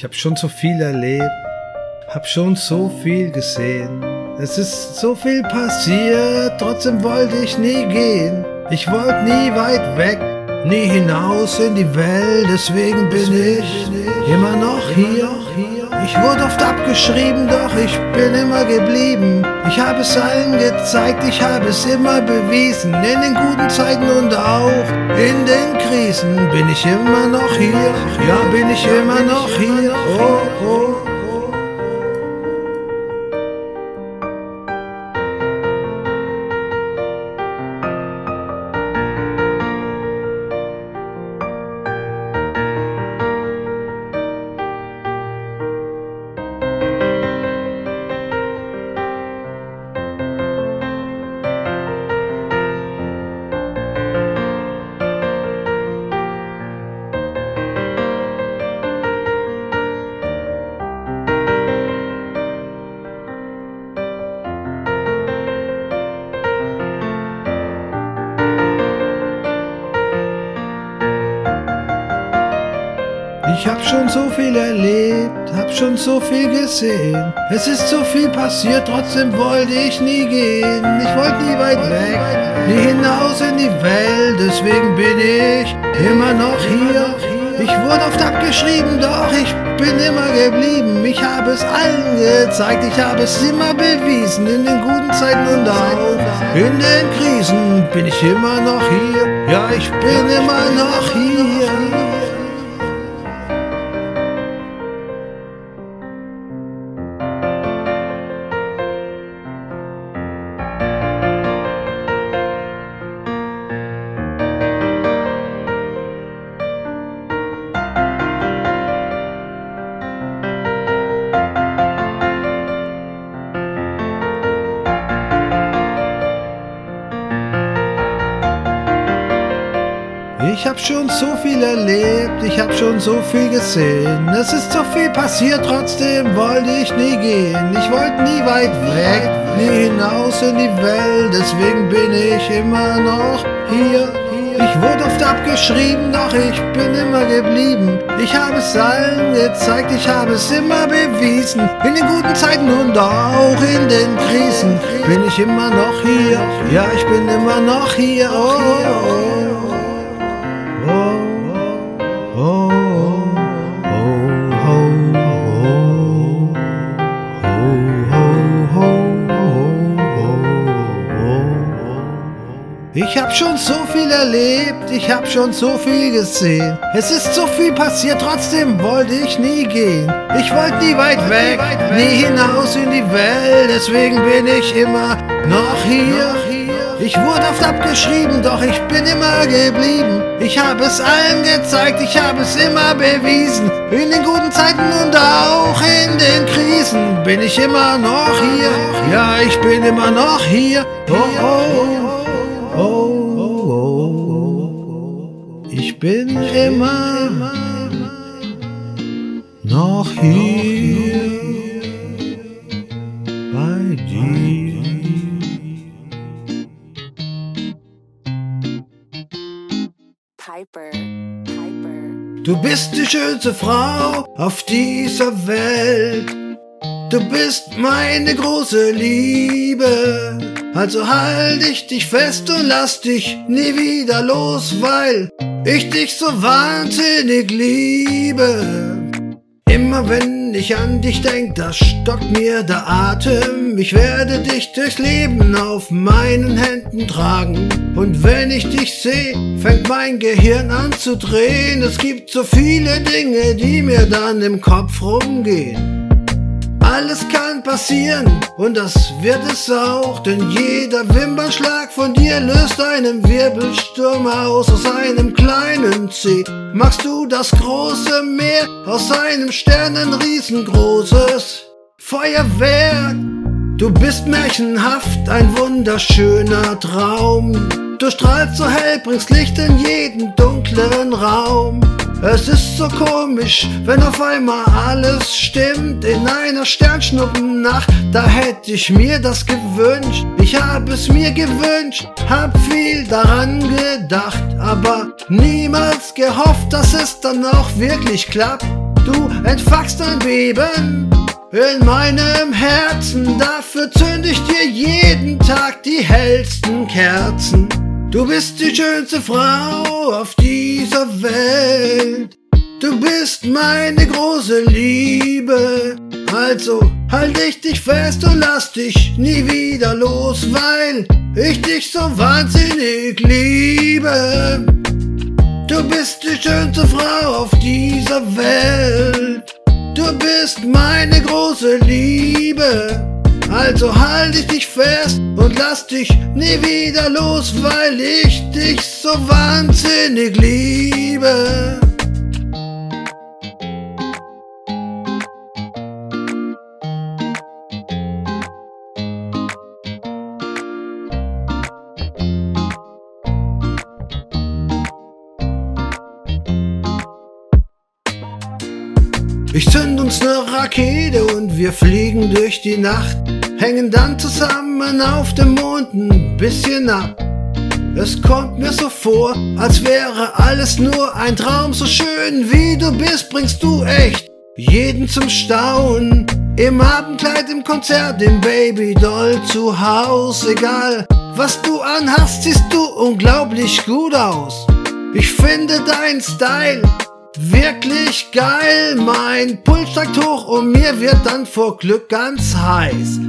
Ich hab schon so viel erlebt, hab schon so viel gesehen. Es ist so viel passiert, trotzdem wollte ich nie gehen. Ich wollte nie weit weg, nie hinaus in die Welt, deswegen bin ich immer noch hier. Ich wurde oft abgeschrieben, doch ich bin immer geblieben. Ich habe es allen gezeigt, ich habe es immer bewiesen. In den guten Zeiten und auch in den Krisen bin ich immer noch hier. Ja, bin ich immer noch hier. Oh, oh. Gesehen. Es ist so viel passiert, trotzdem wollte ich nie gehen. Ich wollte nie weit weg, nie hinaus in die Welt. Deswegen bin ich immer noch hier. Ich wurde oft abgeschrieben, doch ich bin immer geblieben. Ich habe es allen gezeigt, ich habe es immer bewiesen. In den guten Zeiten und auch in den Krisen bin ich immer noch hier. Ja, ich bin immer noch hier. Erlebt, ich hab schon so viel gesehen. Es ist so viel passiert, trotzdem wollte ich nie gehen. Ich wollte nie weit weg, nie hinaus in die Welt. Deswegen bin ich immer noch hier. Ich wurde oft abgeschrieben, doch ich bin immer geblieben. Ich habe es allen gezeigt, ich habe es immer bewiesen. In den guten Zeiten und auch in den Krisen bin ich immer noch hier. Ja, ich bin immer noch hier. Oh, oh, oh. Hab schon so viel erlebt, ich hab schon so viel gesehen. Es ist so viel passiert, trotzdem wollte ich nie gehen. Ich wollte nie weit weg, nie hinaus in die Welt, deswegen bin ich immer noch hier. Ich wurde oft abgeschrieben, doch ich bin immer geblieben. Ich habe es allen gezeigt, ich habe es immer bewiesen. In den guten Zeiten und auch in den Krisen bin ich immer noch hier. Ja, ich bin immer noch hier. Oh, oh, immer noch hier bei dir. Piper. Piper. Du bist die schönste Frau auf dieser Welt. Du bist meine große Liebe. Also halt ich dich fest und lass dich nie wieder los, weil ich dich so wahnsinnig liebe. Immer wenn ich an dich denk, da stockt mir der Atem. Ich werde dich durchs Leben auf meinen Händen tragen. Und wenn ich dich seh, fängt mein Gehirn an zu drehen. Es gibt so viele Dinge, die mir dann im Kopf rumgehen. Alles kann passieren und das wird es auch, denn jeder Wimpernschlag von dir löst einen Wirbelsturm aus. Aus einem kleinen C machst du das große Meer, aus einem Stern ein riesengroßes Feuerwerk. Du bist märchenhaft, ein wunderschöner Traum. Du strahlst so hell, bringst Licht in jeden dunklen Raum. Es ist so komisch, wenn auf einmal alles stimmt. In einer Sternschnuppennacht, da hätte ich mir das gewünscht. Ich hab es mir gewünscht, hab viel daran gedacht, aber niemals gehofft, dass es dann auch wirklich klappt. Du entfachst ein Beben in meinem Herzen. Dafür zünd ich dir jeden Tag die hellsten Kerzen. Du bist die schönste Frau auf dieser Welt. Du bist meine große Liebe. Also halt ich dich fest und lass dich nie wieder los, weil ich dich so wahnsinnig liebe. Du bist die schönste Frau auf dieser Welt. Du bist meine große Liebe. Also halt ich dich fest und lass dich nie wieder los, weil ich dich so wahnsinnig liebe. Ich zünd uns ne Rakete und wir fliegen durch die Nacht, hängen dann zusammen auf dem Mond ein bisschen ab. Es kommt mir so vor, als wäre alles nur ein Traum, so schön wie du bist, bringst du echt jeden zum Staunen. Im Abendkleid, im Konzert, im Babydoll zu Haus, egal was du anhast, siehst du unglaublich gut aus. Ich finde dein Style Wirklich geil, mein Puls steigt hoch und mir wird dann vor Glück ganz heiß.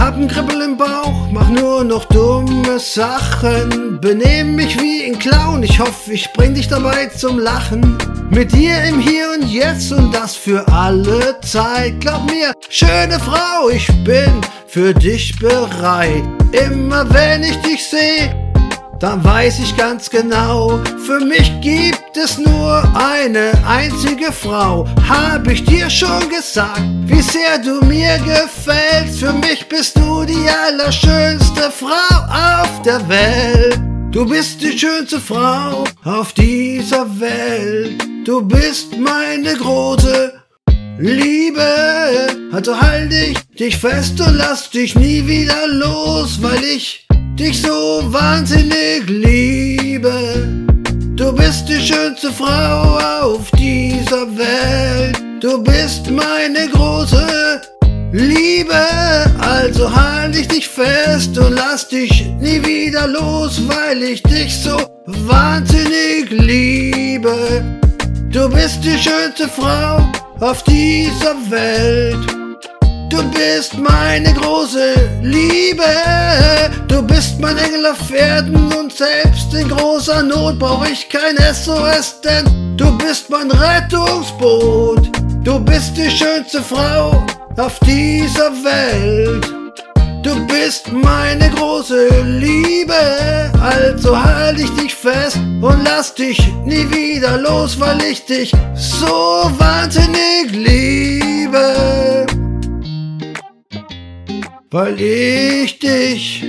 Hab ein Kribbel im Bauch, mach nur noch dumme Sachen. Benehm mich wie ein Clown, ich hoffe, ich bring dich dabei zum Lachen. Mit dir im Hier und Jetzt und das für alle Zeit. Glaub mir, schöne Frau, ich bin für dich bereit. Immer wenn ich dich seh, dann weiß ich ganz genau, für mich gibt es nur eine einzige Frau. Hab ich dir schon gesagt, wie sehr du mir gefällst. Für mich bist du die allerschönste Frau auf der Welt. Du bist die schönste Frau auf dieser Welt. Du bist meine große Liebe. Also halt dich, dich fest und lass dich nie wieder los, weil ich dich so wahnsinnig liebe. Du bist die schönste Frau auf dieser Welt. Du bist meine große Liebe. Also halt ich dich fest und lass dich nie wieder los, weil ich dich so wahnsinnig liebe. Du bist die schönste Frau auf dieser Welt. Du bist meine große Liebe. Du bist mein Engel auf Pferden und selbst in großer Not brauch ich kein SOS, denn du bist mein Rettungsboot. Du bist die schönste Frau auf dieser Welt. Du bist meine große Liebe, also halt ich dich fest und lass dich nie wieder los, weil ich dich so wahnsinnig liebe weil ich dich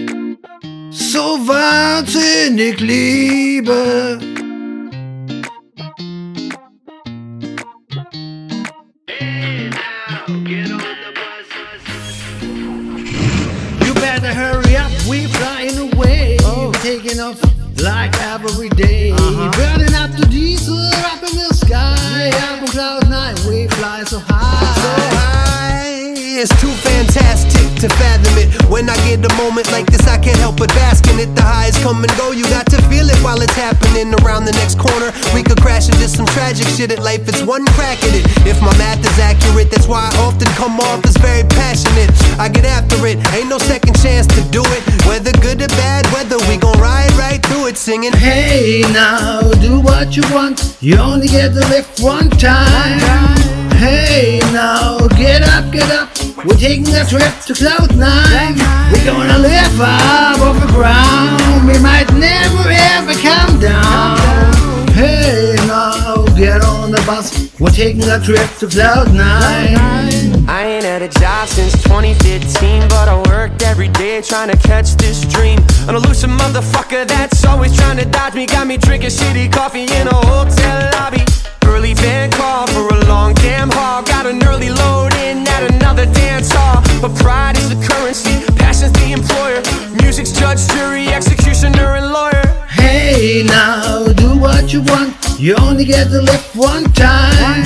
so wahnsinnig liebe. You better hurry up, we flying away. Oh. Taking off like every to fathom it. When I get a moment like this, I can't help but bask in it. The highs come and go, you got to feel it while it's happening around the next corner. We could crash into some tragic shit at life, it's one crack at it. If my math is accurate, that's why I often come off as very passionate. I get after it, ain't no second chance to do it. Whether good or bad, whether we gon' ride right through it, singing. Hey now, do what you want, you only get to live one time. Hey now, get up, get up. We're taking a trip to Cloud Nine. We're gonna live up off the ground. We might never ever come down. Hey now, get on the bus. We're taking a trip to Cloud Nine. I ain't had a job since 2015, but I worked every day trying to catch this dream. An elusive motherfucker that's always trying to dodge me, got me drinking shitty coffee in a hotel lobby. Early van call for a long damn haul. Got an early load in at another dance hall. But pride is the currency, passion's the employer. Music's judge, jury, executioner, and lawyer. Hey now, you want, you only get to live one time.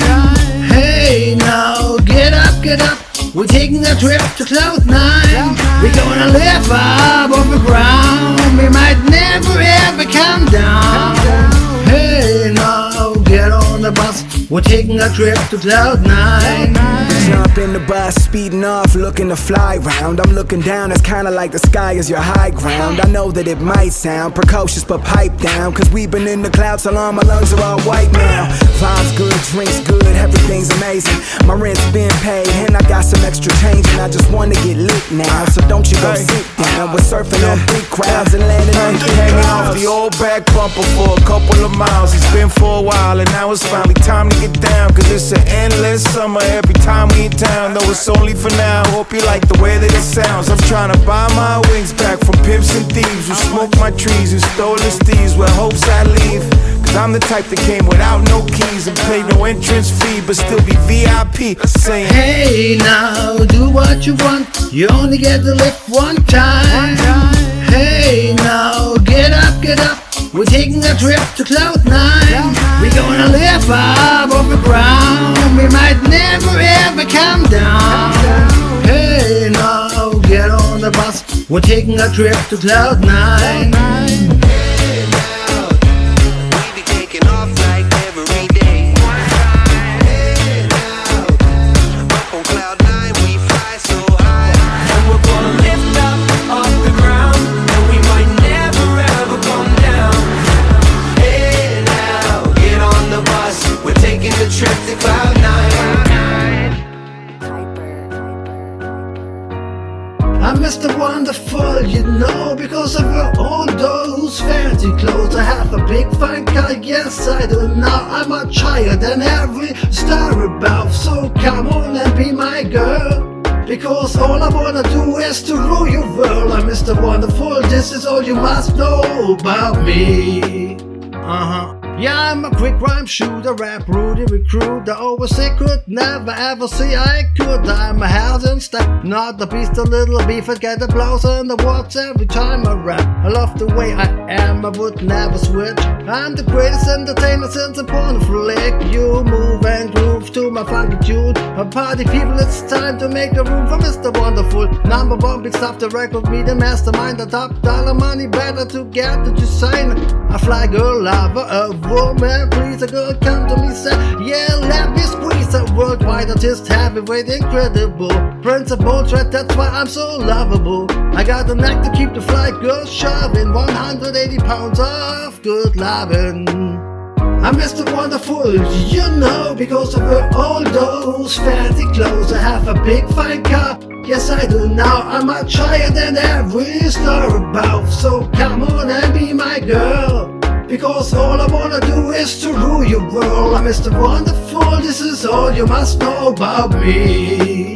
Hey now, get up, get up. We're taking a trip to cloud nine. We're gonna live up off the ground. We might never ever come down. Hey now, get up the bus. We're taking a trip to Cloud Nine. Jump in the bus, speeding off, looking to fly round. I'm looking down, it's kinda like the sky is your high ground. I know that it might sound precocious, but pipe down. Cause we've been in the clouds so long, my lungs are all white now. Vibes good, drinks good, everything's amazing. My rent's been paid, and I got some extra change, and I just wanna get lit now. So don't you go sit down. We're surfing on big crowds and landing on big Hanging off the old back bumper for a couple of miles. It's been for a while, and now it's finally time to get down. Cause it's an endless summer every time we in town. Though it's only for now. Hope you like the way that it sounds. I'm trying to buy my wings back from pimps and thieves who smoked my trees and stole the steeds with hopes I leave. Cause I'm the type that came without no keys and paid no entrance fee, but still be VIP. Saying, Hey now, do what you want. You only get to live one time. Hey now, get up, get up. We're taking a trip to Cloud Nine. We're gonna live up off the ground. We might never ever come down. Hey now, get on the bus. We're taking a trip to Cloud Nine. You know, because of all those fancy clothes. I have a big fine car, yes I do. Now I'm much higher than every star above. So come on and be my girl. Because all I wanna do is to rule your world. I'm Mr. Wonderful, this is all you must know about me. Uh huh. Yeah, I'm a quick rhyme shooter, rap Rudy recruit. Always say could never ever see I could. I'm a housing step, not the beast, a little beef. I get applause in the words every time I rap. I love the way I am, I would never switch. I'm the greatest entertainer since a porn flick. You move and groove to my funky tune. A party people, it's time to make a room for Mr. Wonderful. Number one, big stuff, the record, me the mastermind, the top dollar money, better to get to sign. I fly girl lover, a woman, please a girl come to me, say, yeah, let me squeeze a worldwide artist, heavyweight, incredible. Principal threat, that's why I'm so lovable. I got the knack to keep the fly girl shoving 180 pounds of good loving. I'm Mr. Wonderful, you know, because of her, all those fancy clothes. I have a big fine car, yes I do now. I'm much higher than every star above. So come on and be my girl. Because all I wanna do is to rule your world. I'm Mr. Wonderful, this is all you must know about me.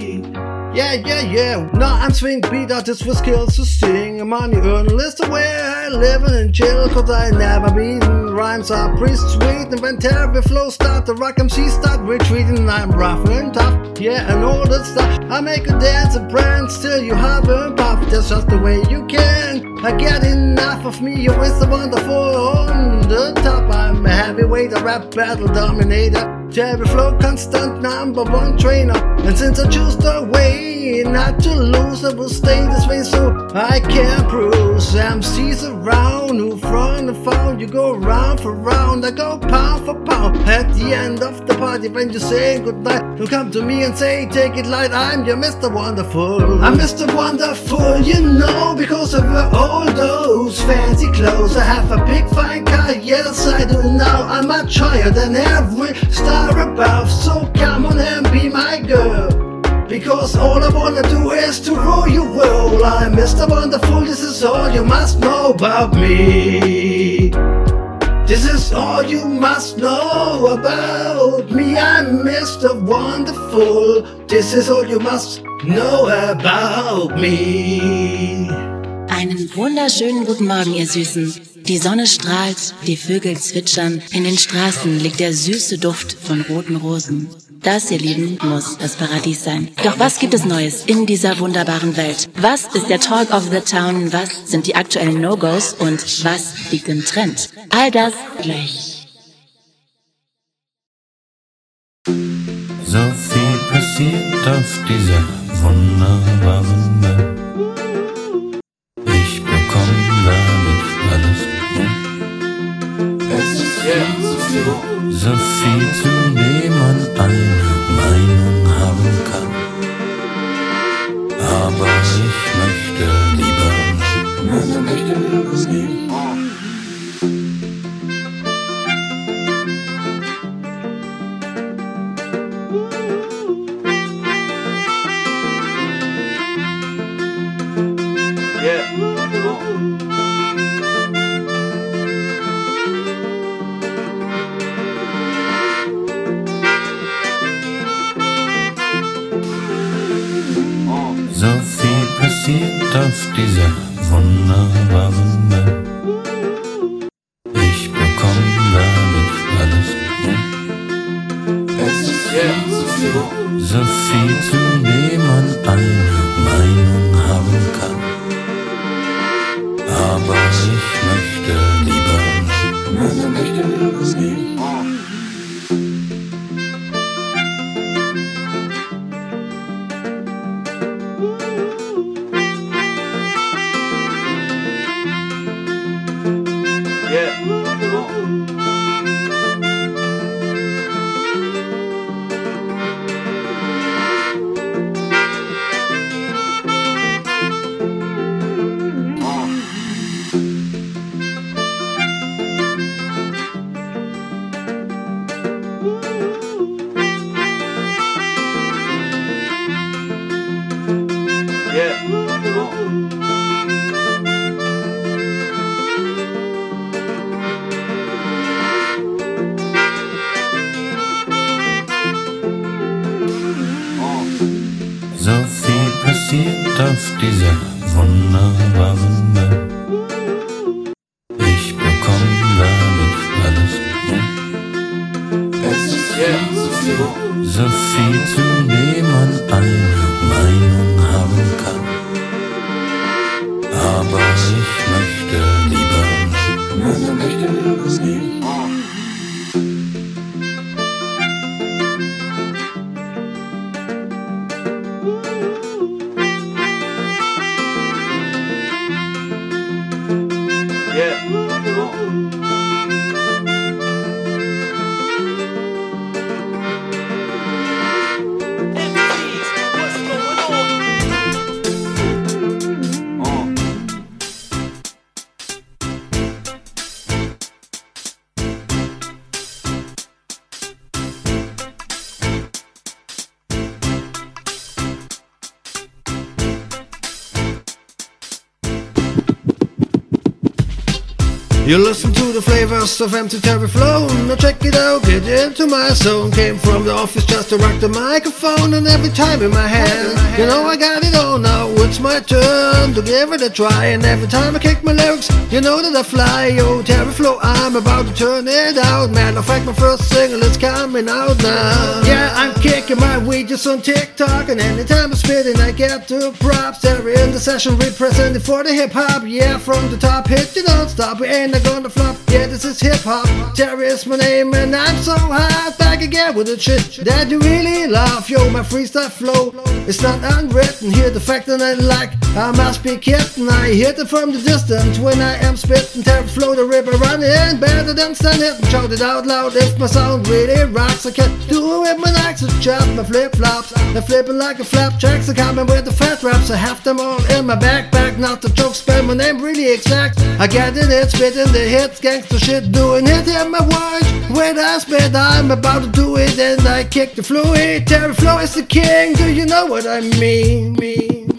Yeah, yeah, yeah. Now I'm swing beat artist with skills to sing. Money earn list of where I live and chill. Cause I never beaten. Rhymes are pretty sweet. And when terrible flows start to rock, MC start retreating. I'm rough and tough. Yeah, and all that stuff. I make a dance and prance till you haven't puff. That's just the way you can. I get enough of me. You're the wonderful on the top. I'm a heavyweight, a rap battle dominator. Terry flow, constant number one trainer. And since I choose the way not to lose, I will stay this way so I can cruise. MCs around who front and found. You go round for round, I go pound for pound. At the end of the party, when you say goodnight, you come to me and say, Take it light, I'm your Mr. Wonderful. I'm Mr. Wonderful, you know, because of all those fancy clothes. I have a big fine car, yes, I do now. I'm much higher than every star above. So come on and be my girl. Because all I wanna do is to rule your world. I'm Mr. Wonderful, this is all you must know about me. This is all you must know about me. I'm Mr. Wonderful. This is all you must know about me. Einen wunderschönen guten Morgen, ihr Süßen. Die Sonne strahlt, die Vögel zwitschern, in den Straßen liegt der süße Duft von roten Rosen. Das, ihr Lieben, muss das Paradies sein. Doch was gibt es Neues in dieser wunderbaren Welt? Was ist der Talk of the Town? Was sind die aktuellen No-Gos? Und was liegt im Trend? All das gleich. So viel passiert. auf dieser wunderbaren Welt. So viel, zu dem eine Meinung haben kann. Aber ich möchte lieber, auf dieser wunderbaren Welt. Ich bekomme dadurch alles mit. Es ist jetzt so viel, zu You listen to the flavors of MC terry flow. Now check it out, get into my zone. Came from the office just to rock the microphone, and every time in my hand, you know I got it all now. It's my turn to give it a try, and every time I kick my lyrics, you know that I fly. Oh, Yo, terry flow, I'm about to turn it out. Matter of fact, my first single is coming out now. Yeah, I'm kicking my just on TikTok, and anytime I'm spitting, I get the props. Terry in the session representing for the hip hop. Yeah, from the top, hit you don't stop. We ain't gonna flop. Yeah, this is hip hop. Terry is my name, and I'm so hot. Back again with the shit that you really love. Yo, my freestyle flow it's not unwritten. Hear the fact that I like. I must be kidding. I hit it from the distance when I am spitting. Terry flow the river running better than stand it shout it out loud. If my sound really rocks, I can do it with my and chop my flip flops. They're flipping like a flapjacks. I coming with the fat raps. I have them all in my backpack. Not the joke, spell my name really exact. I get it, it's spitting the hits, gangster shit, doing it in my words. When I spit, I'm about to do it, and I kick the fluid. Terry Flow is the king. Do you know what I mean, mean.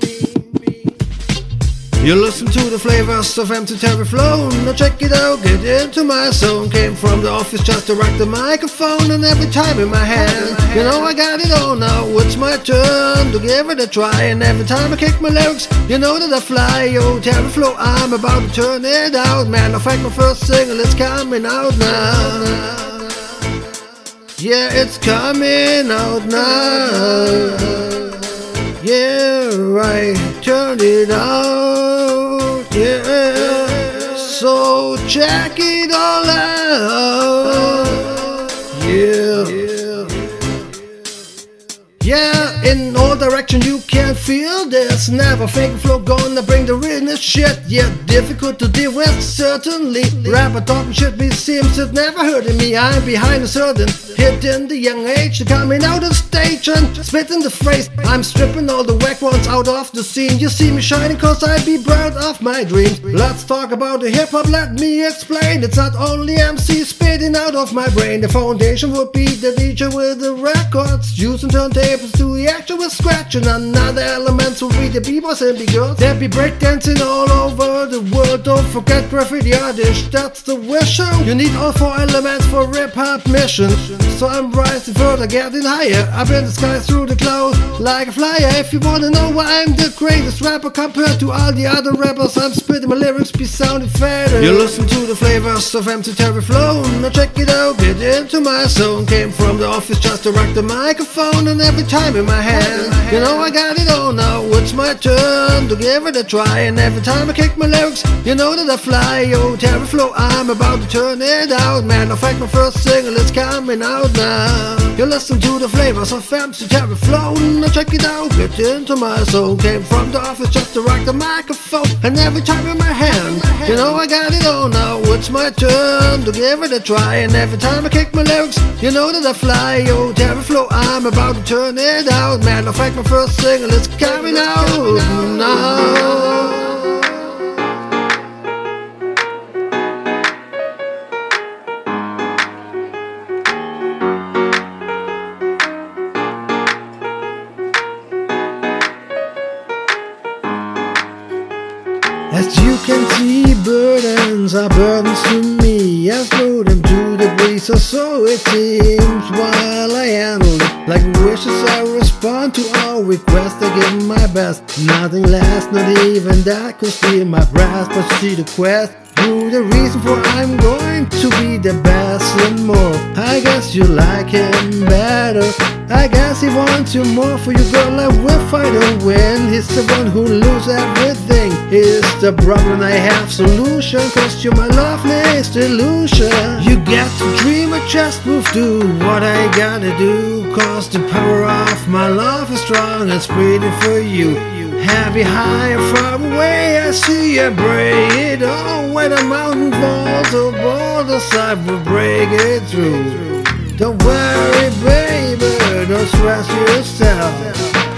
You listen to the flavors of MC terry flow. Now check it out, get into my zone. Came from the office just to rock the microphone, and every time in my hand, you know I got it all now. It's my turn to give it a try, and every time I kick my lyrics, you know that I fly. Oh, Yo, terry flow, I'm about to turn it out. Man, in fact, my first single is coming out now. Yeah, it's coming out now. Yeah, right, turn it out. So check it all out. Yeah. Yeah, in all direction you can feel this. Never fake flow, gonna bring the realness shit. Yeah, difficult to deal with, certainly. Rapper talking shit, me seems it never hurting me. I'm behind a certain hit in the young age. Coming out of stage and spitting the phrase. I'm stripping all the whack ones out of the scene. You see me shining cause I be proud of my dreams. Let's talk about the hip hop, let me explain. It's not only MC spitting out of my brain. The foundation would be the DJ with the records. Using turntables to the actual scratch. And another element would be the b-boys and b-girls. There be breakdancing all over the world. Don't forget graffiti artists, that's the wish. You need all four elements for hip hop mission. So I'm rising further, getting higher. Up in the sky through the clouds like a flyer. If you wanna know why I'm the greatest rapper compared to all the other rappers, I'm spitting my lyrics be sounding fatter. You listen to the flavors of MC Terry Flow. Now check it out, get into my zone. Came from the office just to rock the microphone, and every time in my hand, you know I got now. It's my turn to give it a try, and every time I kick my lyrics, you know that I fly. Yo, Terry Flow, I'm about to turn it out, man. In fact, my first single is coming out now. You listen to the flavors of MC Terry Flow. Now check it out, get into my soul. Came from the office just to rock the microphone, and every time in my hand, you know I got it all now. It's my turn to give it a try, and every time I kick my lyrics, you know that I fly. Yo, Terry Flow, I'm about to turn it out, man. In fact, my first single is coming out now. Burdens to me. I throw them to the breeze, or so it seems. While I handle it like wishes, I respond to all requests. I give my best, nothing less, not even that could steal my breath. But see the quest, the reason for I'm going to be the best and more. I guess you like him better. I guess he wants you more for your girl. I will fight and win. He's the one who lose everything. He's the problem I have solution. Cause you're my loveliest illusion. You got to dream, I just move to what I gotta do. Cause the power of my love is strong and spreading for you. Heavy, high, far away, I see you break it all. When the mountain falls, oh, the border side will break it through. Don't worry, baby, don't stress yourself.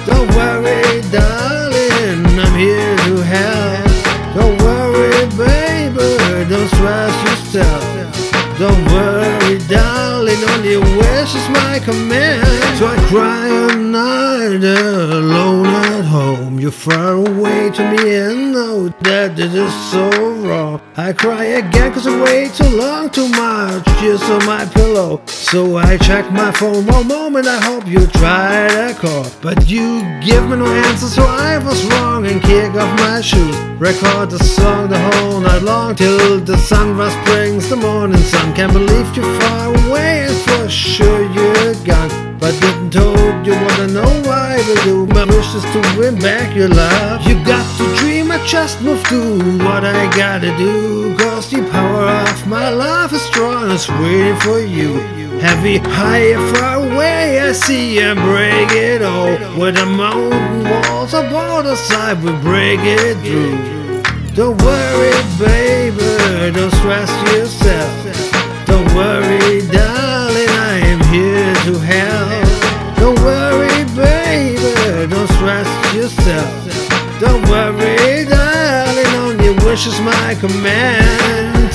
Don't worry, darling, I'm here to help. Don't worry, baby, don't stress yourself. Don't worry, darling, only wish is my command. So I cry all night alone home. You're far away to me and know that this is so wrong. I cry again cause I wait too long, too much just on my pillow. So I check my phone one moment, I hope you try to call. But you give me no answer, so I was wrong and kick off my shoes. Record the song the whole night long till the sunrise brings the morning sun. Can't believe you're far away and for sure you're gone. But didn't told you wanna know why we do My wish is to win back your love. You got to dream, I just move to what I gotta do. Cause the power of my love is strong It's waiting for you. Heavy, high, far away I see you break it all. Where the mountain walls are border side We break it through. Don't worry baby, don't stress yourself. Don't worry darling, here to help don't worry, baby, don't stress yourself. Don't worry, darling, on your wish is my command.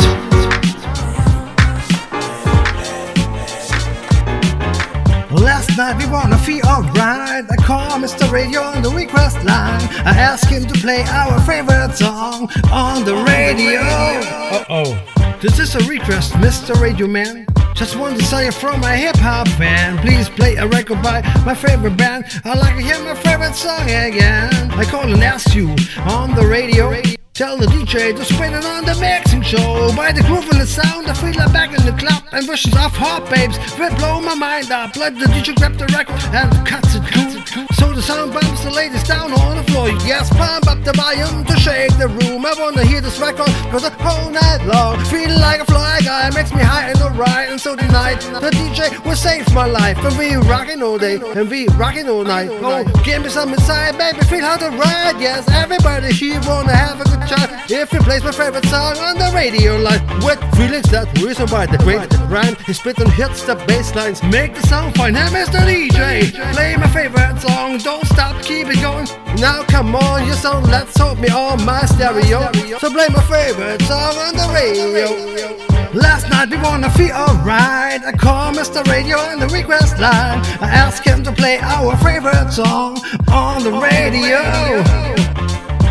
Last night we wanna feel alright. I call Mr. Radio on the request line. I ask him to play our favorite song on the radio. Uh oh. This is a request, Mr. Radio Man. Just one desire from my hip hop fan. Please play a record by my favorite band. I'd like to hear my favorite song again. I call and ask you on the radio. Tell the DJ to spin it on the mixing show. By the groove and the sound, I feel like back in the club. And versions of hot babes will blow my mind up. Let the DJ grab the record and cut it cool. So the sound bumps the ladies down on the floor. Yes, pump up the volume to shake the room. I wanna hear this record for the whole night long. Feeling like a fly guy makes me high and alright. And so tonight, the DJ will save my life. And we rockin' all day, and we rockin' all night. Oh, give me some inside, baby, feel how to ride. Yes, everybody here wanna have a good time. If you plays my favorite song on the radio line, with feelings that reason why the great rhyme is spit and hits the bass lines, make the sound fine. Hey, Mr. DJ, play my favorite song, don't stop, keep it going. Now come on, you sound let's hope me on my stereo. So play my favorite song on the radio. Last night we wanna feel alright. I call Mr. Radio on the request line. I ask him to play our favorite song on the radio.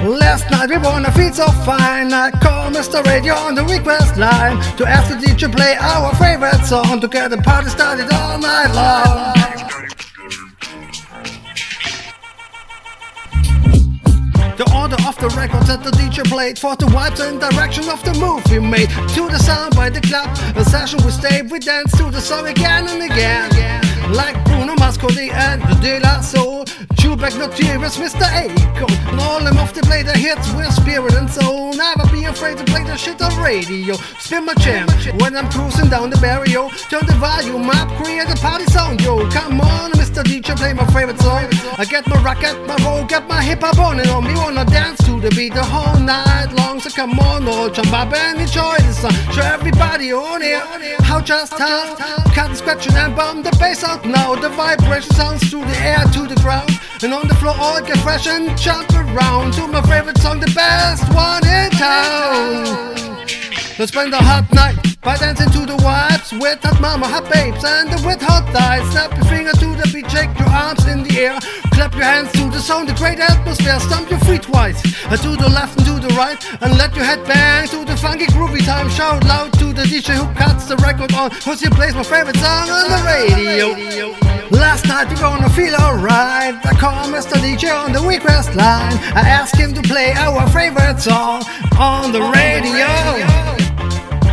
Last night we wanna feel so fine. I call Mr. Radio on the request line to ask the DJ play our favorite song to get the party started all night long. The order of the records that the DJ played for the vibes and direction of the move we made. To the sound by the club, a session we stayed, we danced to the song again and again. Like Bruno Mascoli and De La Soul, Tupac Notorious, Mr. Akon. And all them off they play the hits with spirit and soul. Never be afraid to play the shit on radio. Spin my jam when I'm cruising down the barrio. Turn the volume up, create a party sound, yo. Come on, Mr. DJ, play my favorite song. I get my rock, get my roll, get my hip hop on and on. Me wanna dance to the beat the whole night long. So come on, oh, jump up and enjoy the song. Show everybody on it. How just how? Cut and scratch and bomb the bass out now. The vibration sounds through the air to the ground. And on the floor, all get fresh and jump around to my favorite song, the best one in town. Let's spend a hot night by dancing to the vibes with hot mama, hot babes, and the with hot thighs. Snap your finger to the beat, shake your arms in the air, clap your hands to the sound, the great atmosphere. Stomp your feet twice, and to the left and to the right, and let your head bang to the funky groovy time. Shout loud to the DJ who cuts the record on, cause he plays my favorite song on the radio. Last night we gonna feel alright. I call Mr. DJ on the request line. I ask him to play our favorite song on the radio.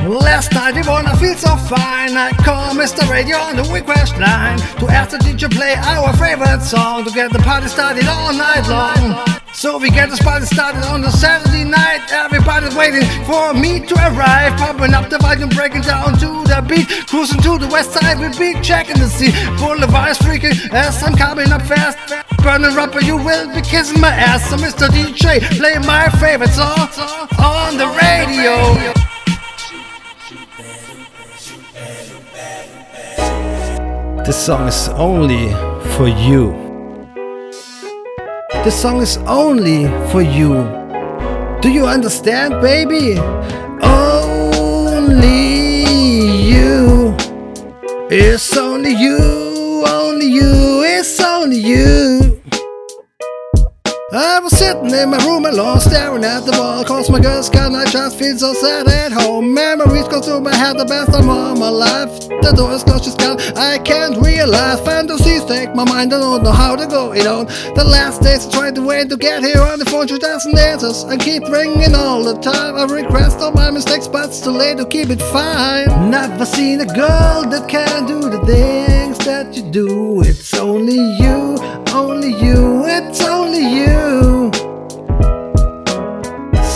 Last night we wanna feel so fine. I call Mr. Radio on the request line to ask the DJ play our favorite song to get the party started all night long. So we get the party started on the Saturday night. Everybody's waiting for me to arrive. Pumping up the volume, breaking down to the beat. Cruising to the west side with big checking the sea. Full of eyes freaking as I'm coming up fast. Burning rubber, you will be kissing my ass. So Mr. DJ, play my favorite song on the radio. This song is only for you. This song is only for you. Do you understand, baby? Only you. It's only you, only you, it's only you. I was sitting in my room alone, staring at the wall. Cause my girl's gone, I just feel so sad at home. Memories go through my head, the best of my life. The door is closed, she's gone. I can't realize fantasies take my mind. I don't know how to go it on. The last days I tried to wait to get here on the phone, she doesn't answer. I keep ringing all the time. I regress all my mistakes, but it's too late to keep it fine. Never seen a girl that can do the things that you do. It's only you, only you, it's only you.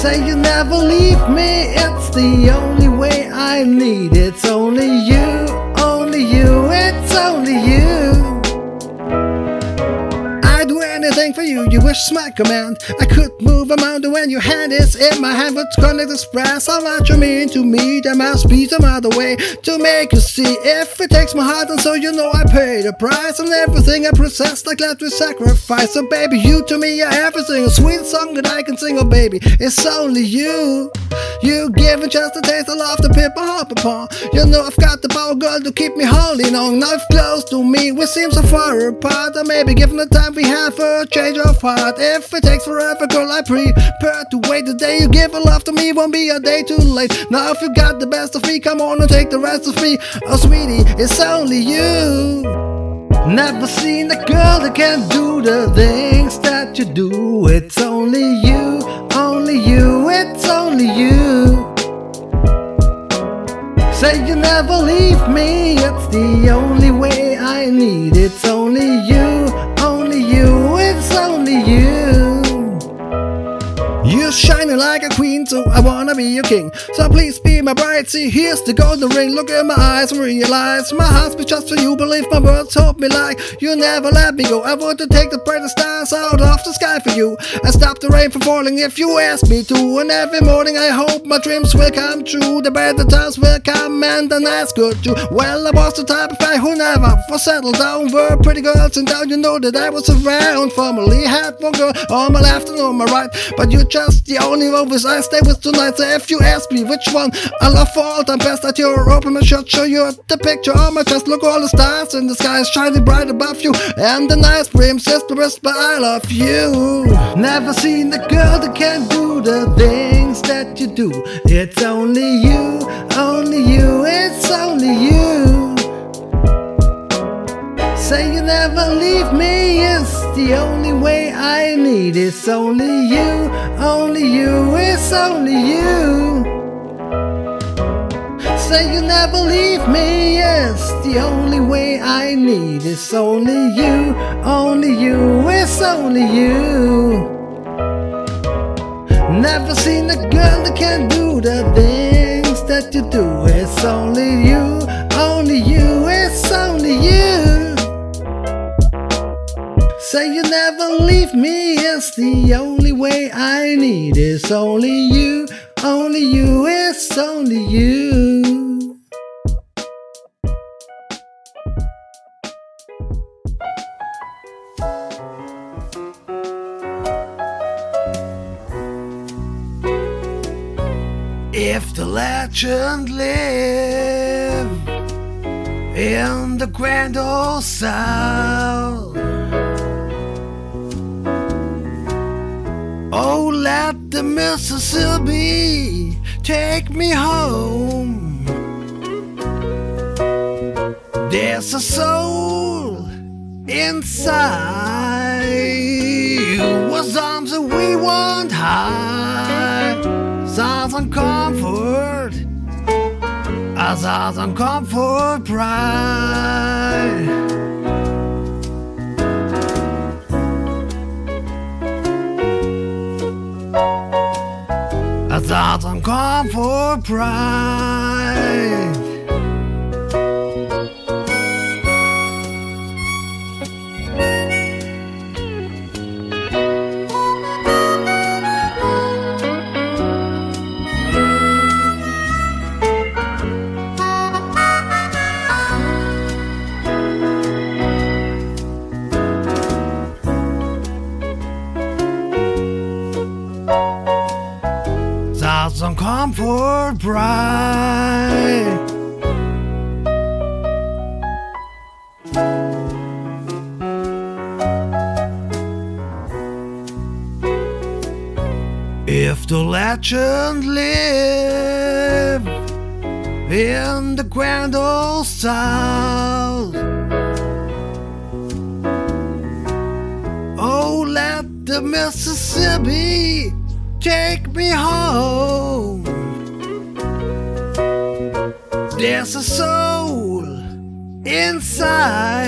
Say you never leave me, it's the only way I need. It's only you, only you, it's only you. For you, you wish my command. I could move a mountain when your hand is in my hand, but gonna express how much you mean to me. There must be some other way to make you see. If it takes my heart, and so you know I pay the price, and everything I possess, like let me sacrifice. So, baby, you to me are everything. A sweet song that I can sing, oh, baby, it's only you. You give me just a taste of love to my heart upon. You know I've got the power, girl, to keep me holding on. If close to me, we seem so far apart. Or maybe given the time we have for change of heart. If it takes forever, girl, I prepare to wait. The day you give a love to me won't be a day too late. Now, if you got the best of me, come on and take the rest of me. Oh, sweetie, it's only you. Never seen a girl that can do the things that you do. It's only you, only you, it's only you. Say you never leave me, it's the only way I need. It's only you, only you, it's only you. You're shining like a queen, so I wanna be your king. So please be my bride. See, here's the golden ring. Look in my eyes and realize my heart's been just for you. Believe my words, hope me like you never let me go. I want to take the brightest stars out of the sky for you and stop the rain from falling if you ask me to. And every morning I hope my dreams will come true. The better times will come and the nights good too. Well, I was the type of guy who never was settled down. Were pretty girls and down, you know that I was around. Formerly had one girl on my left and on my right, but you're just the only one with I stay with tonight. So if you ask me which one I love for all time best, that you're open my shirt, show you the picture on my chest. Look all the stars in the sky is shining bright above you, and the nice dreams is the whisper I love you. Never seen a girl that can do the things that you do. It's only you, only you, it's only you. Say you never leave me, it's the only way I need. It's only you, only you, it's only you. Say you never leave me, yes, the only way I need. It's only you, only you, it's only you. Never seen a girl that can do the things that you do. It's only you, only you, it's only you. Say you never leave me, it's the only way I need. It's only you, only you, it's only you. If the legend live in the grand old south, oh, let the Mississippi take me home. There's a soul inside whose arms that we want high. Southern comfort, a southern comfort pride. A southern comfort pride. Comfort pride. If the legend live in the grand old south, oh, let the Mississippi take me home. There's a soul inside.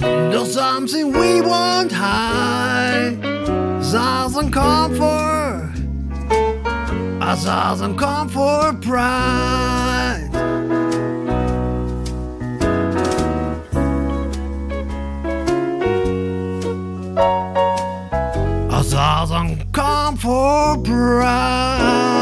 There's something we want high. Southern comfort, a southern comfort pride. A southern comfort pride.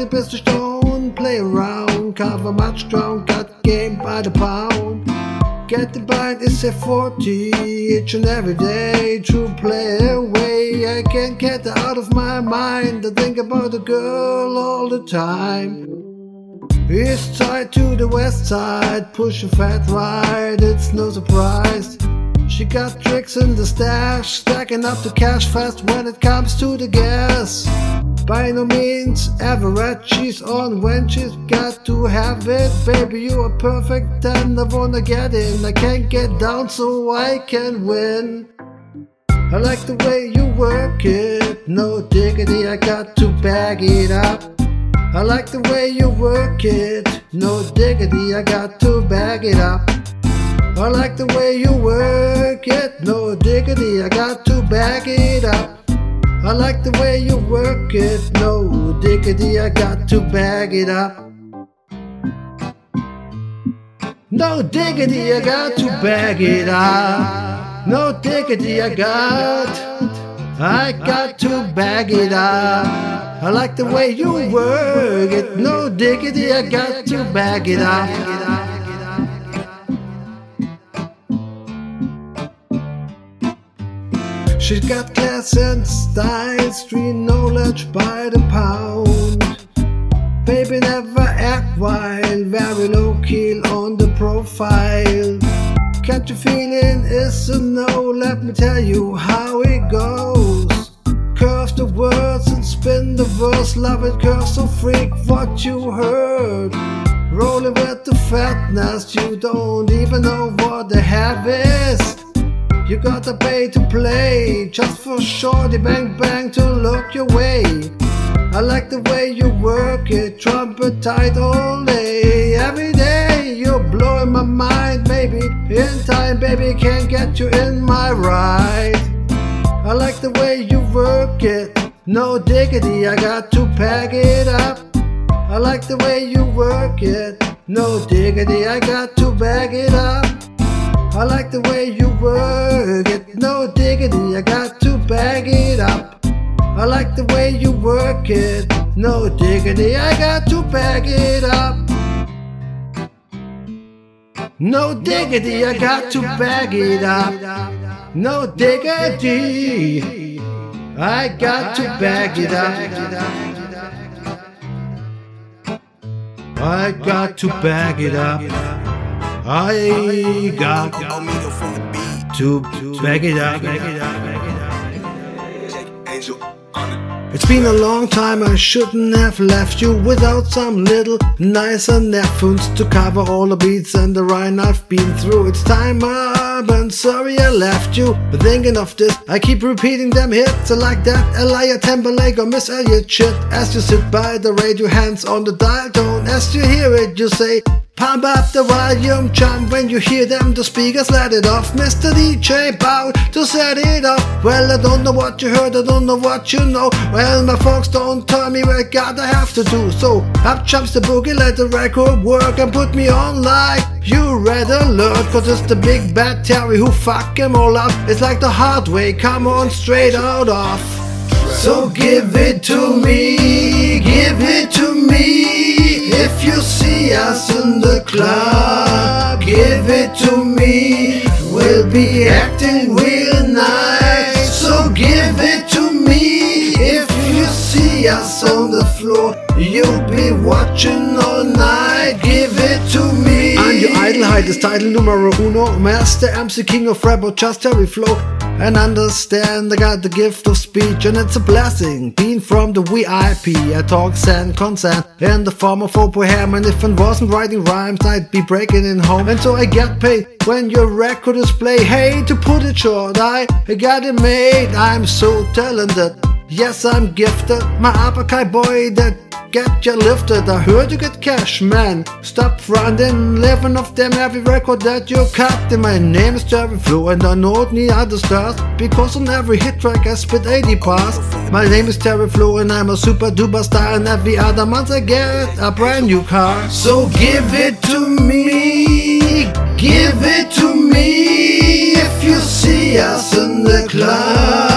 Strictly business, don't play around. Cover much ground, got game by the pound. Get the bite, it's a 40 each and every day. to play away, I can't get out of my mind. I think about the girl all the time. East side to the west side, push a fat ride, it's no surprise. She got tricks in the stash, stacking up the cash fast when it comes to the gas. By no means average, she's on when she's got to have it. Baby, you are perfect and I wanna get in. I can't get down so I can win. I like the way you work it, no diggity, I got to bag it up. I like the way you work it, no diggity, I got to bag it up. I like the way you work it, no diggity, I got to bag it up. I like the way you work it, no diggity, I got to bag it up. No diggity, I got to bag it up. No diggity, I got, I got to bag it up. I like the way you work it, no diggity, I got to bag it up. She's got class and style, street knowledge by the pound. Baby never act wild, very low key on the profile. Catch your feeling It's a no, let me tell you how it goes. Curve the words and spin the verse, love it, curse so freak what you heard. Rolling with the fatness, you don't even know what the have is. You gotta pay to play, just for shorty bang bang to look your way. I like the way you work it, trumpet tight all day. Every day you're blowing my mind, baby. In time, baby, can't get you in my ride. I like the way you work it, no diggity, I got to pack it up. I like the way you work it, no diggity, I got to bag it up. I like the way you work it, no diggity, I got to bag it up. I like the way you work it, no diggity, I got to bag it up. No diggity, I got to bag it up. No diggity, I got to bag it up. I got to bag it up. I got to bag it up. It's been a long time, I shouldn't have left you without some little nicer nephews to cover all the beats and the rhyme I've been through. It's time up, and sorry I left you. But thinking of this, I keep repeating them hits. I like that Elia Timberlake or Miss Elliott shit. As you sit by the radio, hands on the dial tone. As you hear it, you say, Pump up the volume, jump when you hear them, the speakers let it off. Mr. DJ bow to set it off. Well, I don't know what you heard, I don't know what you know. Well, my folks don't tell me what God I have to do. So up jumps the boogie, let the record work and put me on like you red alert. Cause it's the big bad Terry who fuck them all up. It's like the hard way, come on straight out off. So give it to me, give it to me. If you see us in the club, give it to me. We'll be acting real nice. So give it us on the floor, you'll be watching all night. Give it to me. I'm your idolheit ist Title numero uno. Master MC King of Rap or just Terry Flow. And understand I got the gift of speech and it's a blessing. Being from the VIP, I talk and consent in the form of open ham. And if I wasn't writing rhymes, I'd be breaking in home. And so I get paid when your record is played. Hey, to put it short, I I got it made. I'm so talented. Yes, I'm gifted. My uppercut boy that get you lifted. I heard you get cash, man. Stop fronting, living off them every record that you cut. And my name is Terry Flow, and I know need other stars. Because on every hit track I spit 80 bars. My name is Terry Flow, and I'm a super duper star. And every other month I get a brand new car. So give it to me, give it to me. If you see us in the club,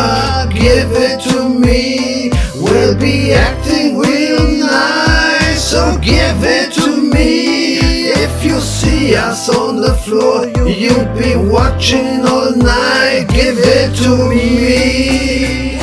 give it to me. We'll be acting real nice. So give it to me. If you see us on the floor, you'll be watching all night. Give it to me.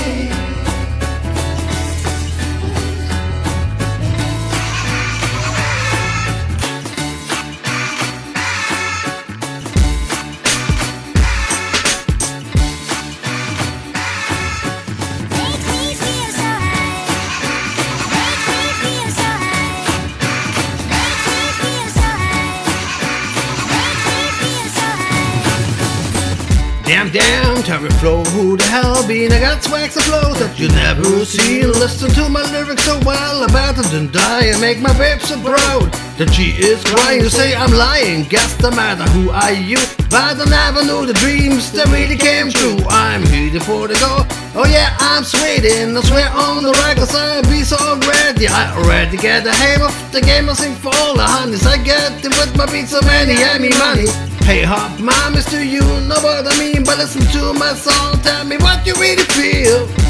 Damn, damn, Terry Flow, who the hell been? I got swags and flows that you never see. Listen to my lyrics so well, I'm better than die and make my babe so proud that she is crying. You say I'm lying, guess the matter who are you? But I never knew the dreams that really came true. I'm here for the go. Oh yeah, I'm sweating. I swear on the records I'll be so ready. I already get the hang of the game. I sing for all the honeys. I get it with my beats so many. I me money. Hey hop, mamas, do you know what I mean? But listen to my song. Tell me what you really feel.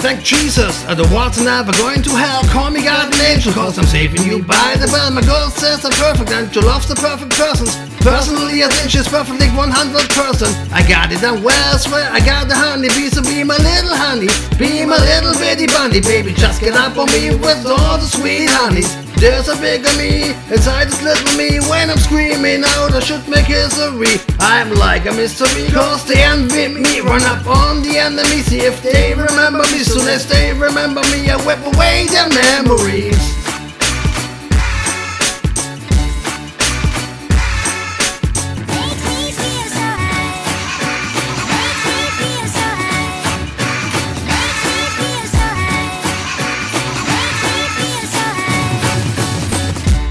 Thank Jesus, I don't want to never going to hell. Call me God an angel, cause I'm saving you by the bell. My girl says I'm perfect and you love the perfect persons. Personally, I think she's perfectly 100%. I got it done well, swear I got the honey bee, so be my little honey. Be my little bitty bunny, baby. Just get up on me with all the sweet honeys. There's a bigger me inside this little me. When I'm screaming out, I should make history. I'm like a mystery, cause they envy me. Run up on the enemy, see if they remember me. Soon as they remember me, I whip away their memories.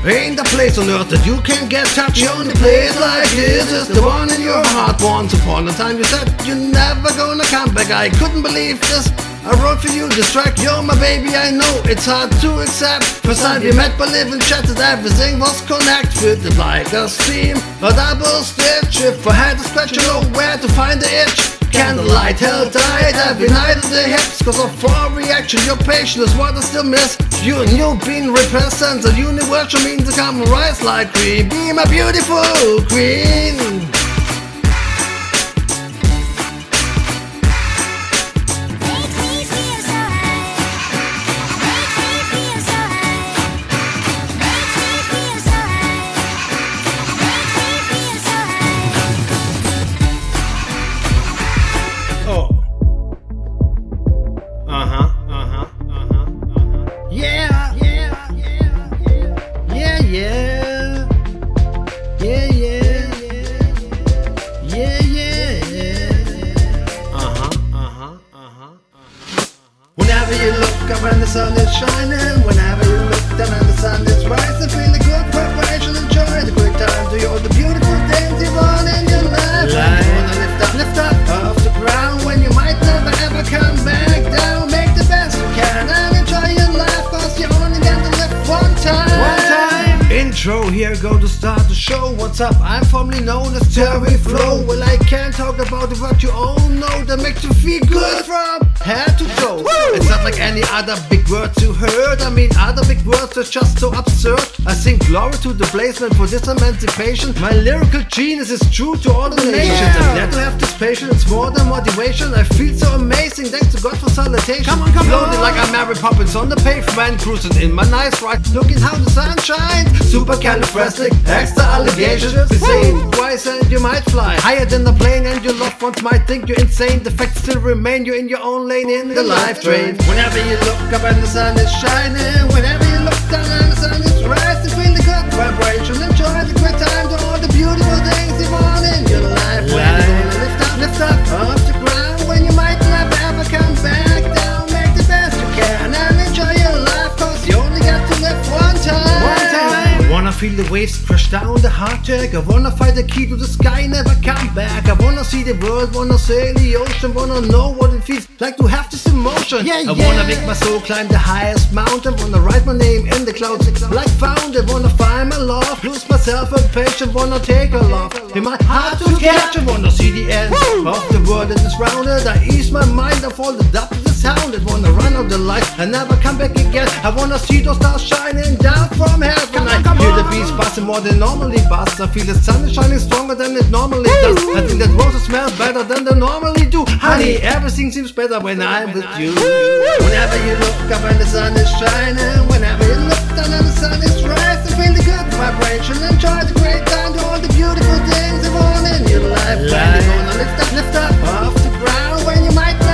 Ain't a place on earth that you can get touched. The place like this is the one in your heart. Once upon a time you said you're never gonna come back. I couldn't believe this. I wrote for you this track, you're my baby, I know it's hard to accept. First time we met, but living chatted, everything was connected like a seam, a double stitch. If I had to scratch, you know where to find the itch. Candlelight held tight every night at the hips Cause of our reaction, your patience is what I still miss. You and you being represents a universal means to come rise like queen Be my beautiful queen glory to the placement for this emancipation. My lyrical genius is true to all the nations. I'm glad to have this patience. It's more than motivation. I feel so amazing. Thanks to God for salutation. Come on, come Floating like I'm Mary Poppins on the pavement, cruising in my nice ride, looking how the sun shines. Super califrastic, extra allegations. Insane, twice and you might fly higher than the plane, and your loved ones might think you're insane. The facts still remain. You're in your own lane in the life train. Whenever you look up and the sun is shining, whenever World feel the waves crash down the hard track. I wanna find the key to the sky, never come back. I wanna see the world, wanna sail the ocean, wanna know what it feels like to have this emotion. Yeah, I yeah. wanna make my soul climb the highest mountain, wanna write my name in the clouds like fountain, wanna find my love, lose myself impatient, wanna take a love in my heart to catch. I wanna see the end of the world that is rounded. I ease my mind of all the the sound is wanna run of the light and never come back again. I wanna see those stars shining down from heaven. I hear the beats busting more than normally busts. I feel the sun is shining stronger than it normally does. I think that roses smell better than they normally do. Honey, everything seems better when I'm with you. Whenever you look up and the sun is shining, whenever you look down and the sun is rising, feel the good vibration. Enjoy the great time to all the beautiful things of all in your life. When you're gonna lift up, lift up off the ground when you might.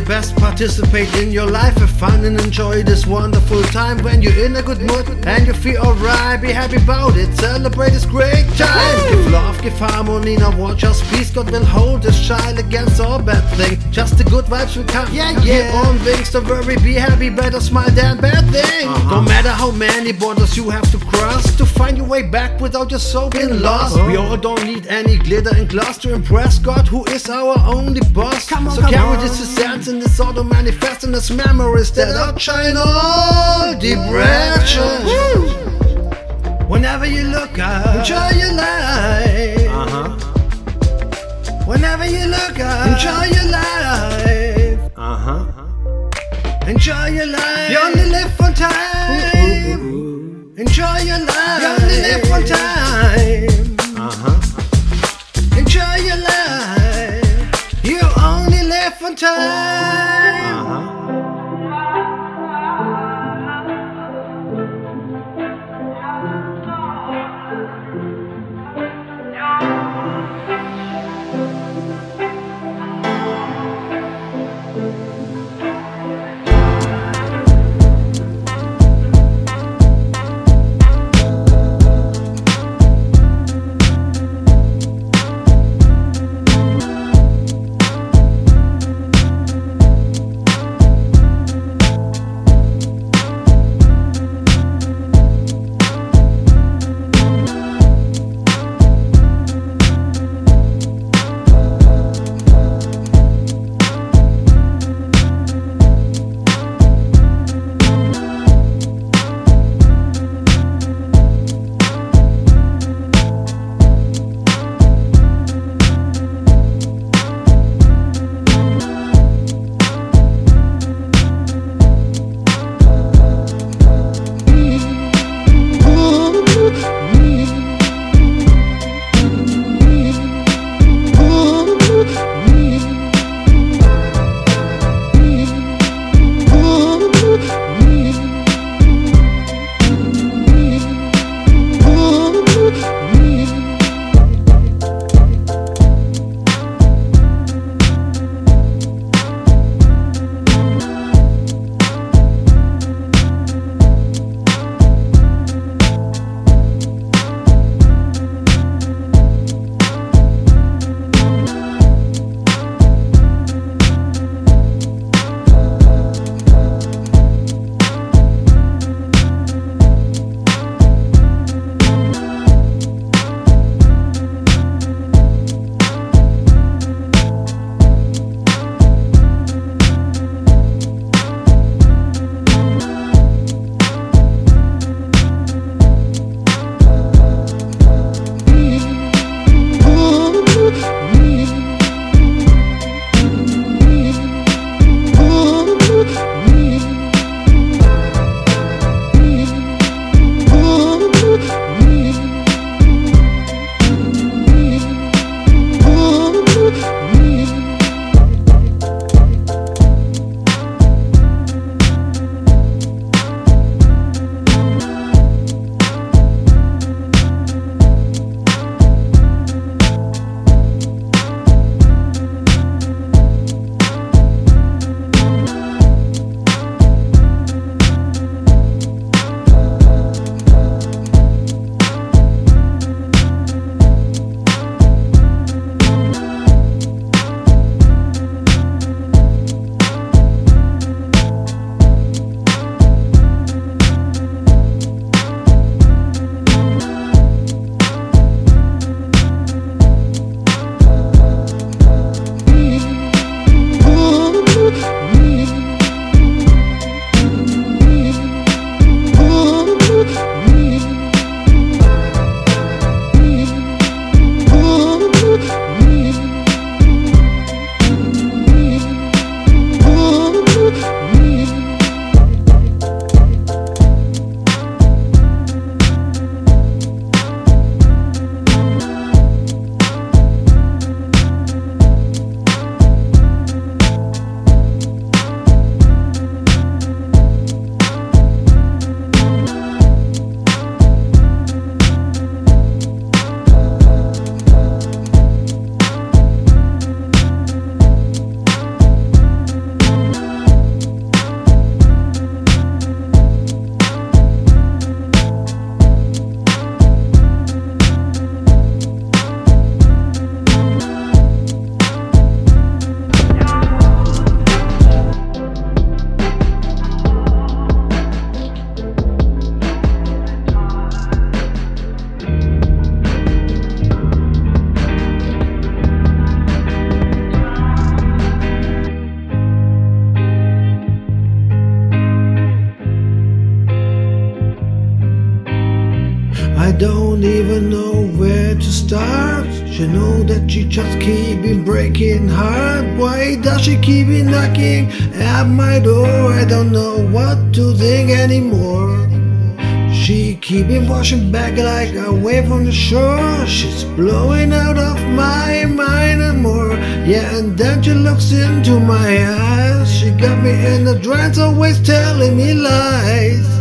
Best, participate in your life, have fun and enjoy this wonderful time. When you're in a good mood and you feel alright, be happy about it, celebrate this great time. Give love, give harmony, now watch us peace. God will hold this child against all bad things. Just the good vibes will come, yeah, yeah. On wings, don't worry, be happy, better smile than bad thing. Uh-huh. No matter how many borders you have to cross to find your way back without your soul being lost. Uh-huh. We all don't need any glitter and glass to impress God, who is our only boss. Come on, so come carry on. this essence and this auto manifesting as memories that outshine all depression. Whenever you look up, enjoy your life. Uh-huh. Whenever you look up, enjoy your life. Uh-huh. Enjoy your life. You only live one time. Enjoy your life. You only live one time. Time. At my door? I don't know what to think anymore. She keep washing back like a wave on the shore. She's blowing out of my mind and more. Yeah, and then she looks into my eyes. She got me in the trance, always telling me lies.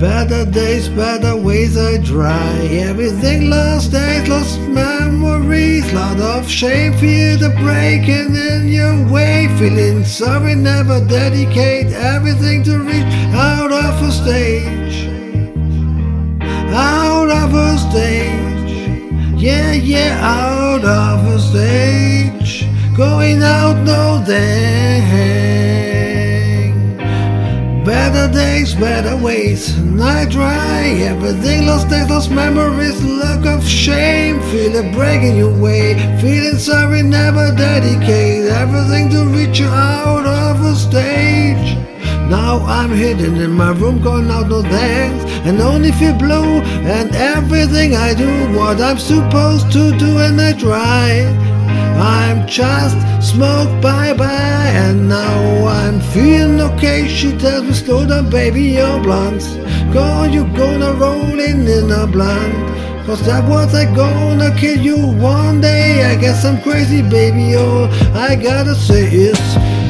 Better days, better ways I try. Everything lost days, lost memories. Lot of shame, feel the breaking in your way. Feeling sorry, never dedicate everything to reach out of a stage. Out of a stage. Yeah, yeah, out of a stage. Going out, no thing. Better days, better ways. Night dry, everything lost days, lost memories. Look of shame, feel it breaking your way. Feeling sorry, never dedicate everything to reach you out of a stage. Now I'm hidden in my room, going out, no thanks, and only feel blue. And everything I do, what I'm supposed to do, and I try. I'm just smoke bye bye, and now I'm feeling okay. She tells me, slow down, baby, your blunts. Go, you gonna roll in in a blunt. Cause that was I gonna kill you one day. I guess I'm crazy, baby. All I gotta say is,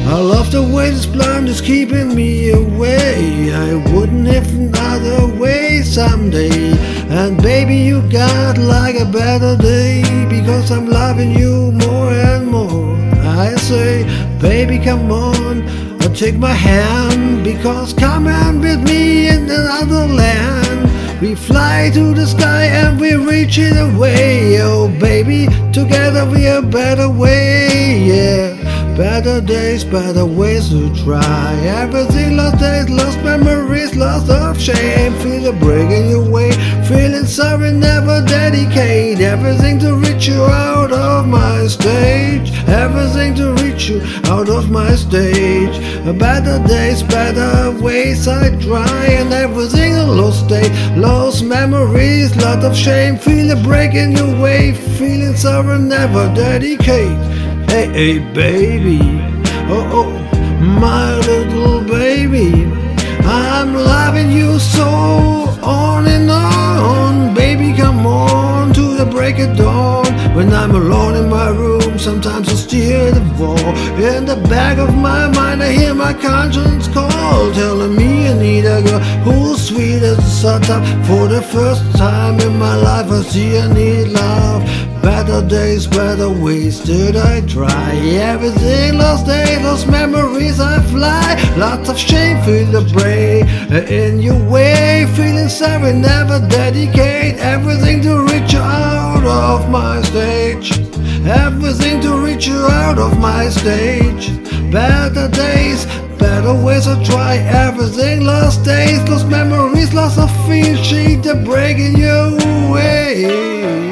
I love the way this blunt is keeping me away. I wouldn't have another way someday. And baby, you got like a better day because I'm loving you more and more. I say, baby, come on, take my hand because come on with me in another land. We fly to the sky and we reach it away. Oh, baby, together we a better way, yeah. Better days, better ways to try. Everything lost days, lost memories, lost of shame. Feel it breaking your way, feeling sorry, never dedicate everything to reach you out of my stage. Everything to reach you out of my stage. Better days, better ways I try, and everything a lost day, lost memories, lot of shame. Feel it breaking your way, feeling sorry, never dedicate. Hey, hey, baby. Oh, oh, my little baby. I'm loving you so on and on. Baby, come on to the break of dawn. When I'm alone in my room, sometimes I steer the wall. In the back of my mind, I hear my conscience call, telling me I need a girl who's sweet as a sunset. For the first time in my life, I see I need love. Better days, better ways did I try. Everything lost days, lost memories, I fly. Lots of shame, feel the brain in your way. Feeling sorry, never dedicate everything to reach out of my stage. Everything to reach you out of my stage. Better days, better ways I try. Everything lost days, lost memories, lost of feel. Sheet the breaking your way.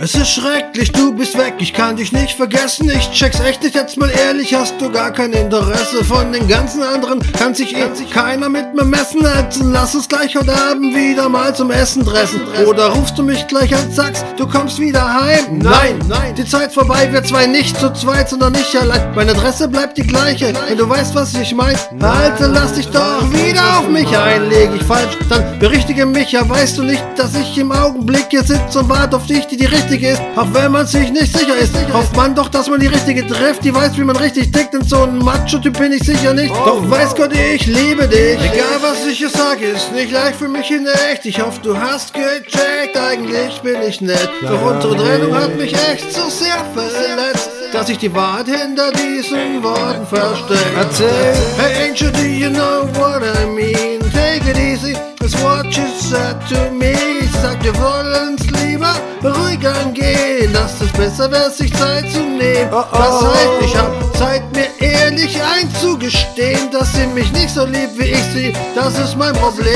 Es ist schrecklich, du bist weg, ich kann dich nicht vergessen. Ich check's echt nicht, jetzt mal ehrlich, hast du gar kein Interesse. Von den ganzen anderen kann sich eh keiner mit mir messen. Hetzen. Lass uns gleich heute Abend wieder mal zum Essen dressen. Oder rufst du mich gleich an, sagst, du kommst wieder heim? Nein, nein, die Zeit vorbei, wir zwei nicht zu zweit, sondern nicht allein. Meine Adresse bleibt die gleiche, wenn du weißt, was ich mein. Alter, lass dich doch wieder auf mich ein. Leg ich falsch, dann berichtige mich. Ja, weißt du nicht, dass ich im Augenblick hier sitze und warte auf dich, die die richtige ist, auch wenn man sich nicht sicher ist. Hofft man doch, dass man die richtige trifft, die weiß, wie man richtig tickt. Denn so ein Macho-Typ bin ich sicher nicht. Doch weiß Gott, ich liebe dich. Egal was ich hier sage, ist nicht leicht für mich in echt. Ich hoffe, du hast gecheckt, eigentlich bin ich nett. Doch unsere Trennung hat mich echt so sehr verletzt. Dass ich die Wahrheit hinter diesen Worten verstecke. Erzähl, hey Angel, do you know what I mean? Take it easy, is what you said to me. Ich sag, wir wollen's lieber ruhig angehen. Dass es besser wäre, sich Zeit zu nehmen. Das heißt, ich hab Zeit, mir ehrlich einzugestehen, dass sie mich nicht so liebt, wie ich sie. Das ist mein Problem.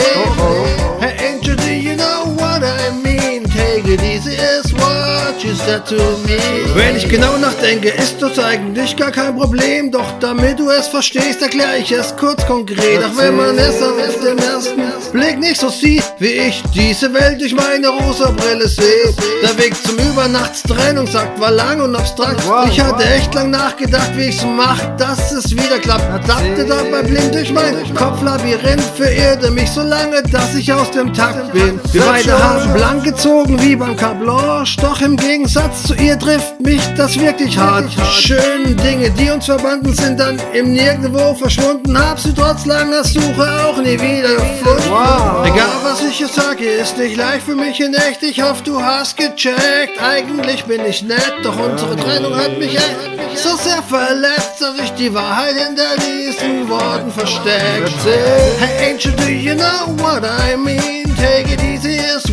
Hey Angel, do you know what I mean? Take it easy is what she said to me. Wenn ich genau nachdenke, ist das eigentlich gar kein Problem. Doch damit du es verstehst, erkläre ich es kurz konkret. Auch wenn man es auf den ersten Blick nicht so sieht, wie ich diese Welt durch meine rosa Brille sehe. Der Weg zum Übernachtstrennungsakt war lang und abstrakt. Ich hatte echt lang nachgedacht, wie ich's mach, dass es wieder klappt. Tappte dabei blind durch mein Kopflabyrinth, verirrte mich so lange, dass ich aus dem Takt bin. Wir beide haben blank gezogen wie beim Cablanche, doch im Gegensatz zu ihr trifft mich das wirklich hart. Schöne Dinge, die uns verbanden, sind dann im Nirgendwo verschwunden. Hab sie trotz langer Suche auch nie wieder gefunden. Egal was ich jetzt sage, ist nicht leicht für mich in echt. Ich hoffe, du hast gecheckt. Eigentlich bin ich nett, doch unsere Trennung hat mich echt so sehr verletzt, dass ich die Wahrheit hinter diesen Worten versteckt. Hey Angel, do you know what I mean? Take it easy is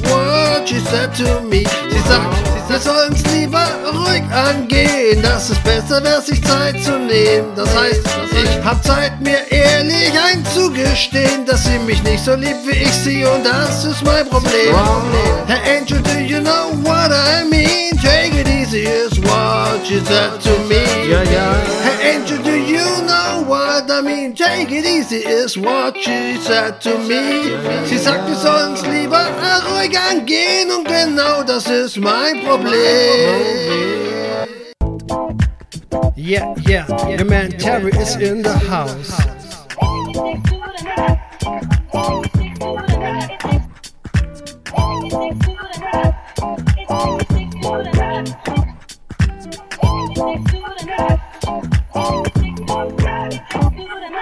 what she said to me. Sie sagt, wir sollen's lieber ruhig angehen. Das ist besser, wäre sich Zeit zu nehmen. Das heißt, ich hab Zeit, mir ehrlich einzugestehen, dass sie mich nicht so liebt wie ich sie und das ist mein Problem. Hey Angel, do you know what I mean? Take it easy is what she said to me. Hey Angel, do you know what I mean? Take it easy is what she said to me. Sie sagt, wir sollen's lieber ruhig angehen und genau das ist mein Problem. Yeah, yeah, your man Terry is in the house.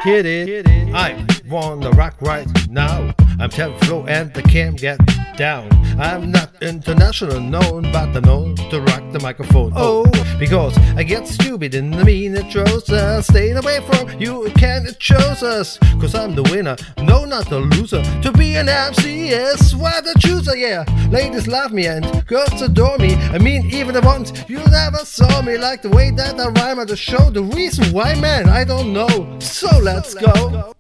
Hit it. I wanna rock right now. I'm Flow and I can't get down. I'm not international known, but I know to rock the microphone. Oh, oh. because I get stupid in the mean it shows us. Staying away from you, it can it shows us. Cause I'm the winner, no, not the loser. To be an MC is what I choose, yeah. Ladies love me and girls adore me. I mean, even the ones you never saw me, like the way that I rhyme at the show. The reason why, man, I don't know. So let's go.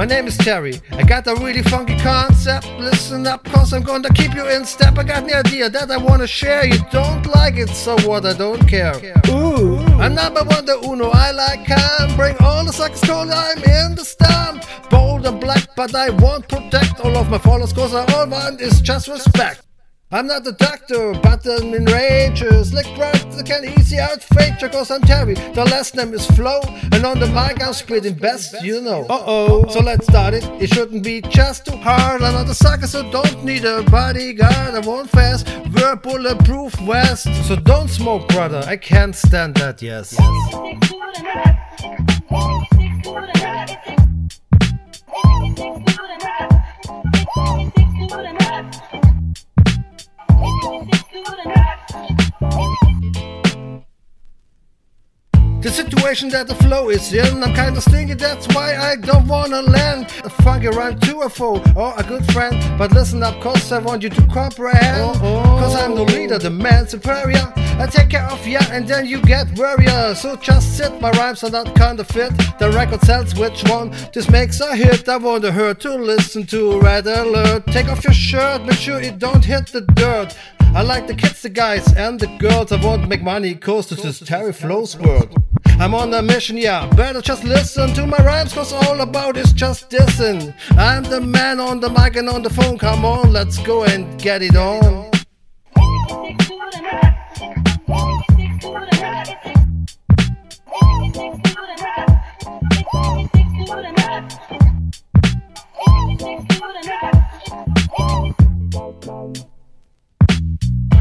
My name is Terry. I got a really funky concept. Listen up, cause I'm gonna keep you in step. I got an idea that I wanna share. You don't like it, so what? I don't care. Ooh, I'm number one, the Uno. I like calm. Bring all the suckers cold. I'm in the stamp. Bold and black, but I won't protect all of my followers, cause I all want is just respect. I'm not a doctor, but I'm enraged. Slick right, I can easy out fake cause I'm Terry. The last name is Flow, and on the mic I'm spitting best, you know. Uh oh. So let's start it. It shouldn't be just too hard. I'm not a sucker, so don't need a bodyguard. I won't fast, we're bulletproof vest. So don't smoke, brother. I can't stand that, yes. The situation that the flow is in, I'm kinda stingy, that's why I don't wanna land a funky rhyme to a foe or a good friend. But listen up, cause I want you to comprehend. Oh, oh. Cause I'm the leader, the man superior. I take care of ya and then you get warrior. So just sit, my rhymes are not kinda fit. The record tells which one this makes a hit. I want her to listen to Red Alert. Take off your shirt, make sure it don't hit the dirt. I like the kids, the guys, and the girls. I won't make money cause this is Terry Flow's world. I'm on a mission, yeah. Better just listen to my rhymes, cause all about is just dissing. I'm the man on the mic and on the phone. Come on, let's go and get it on.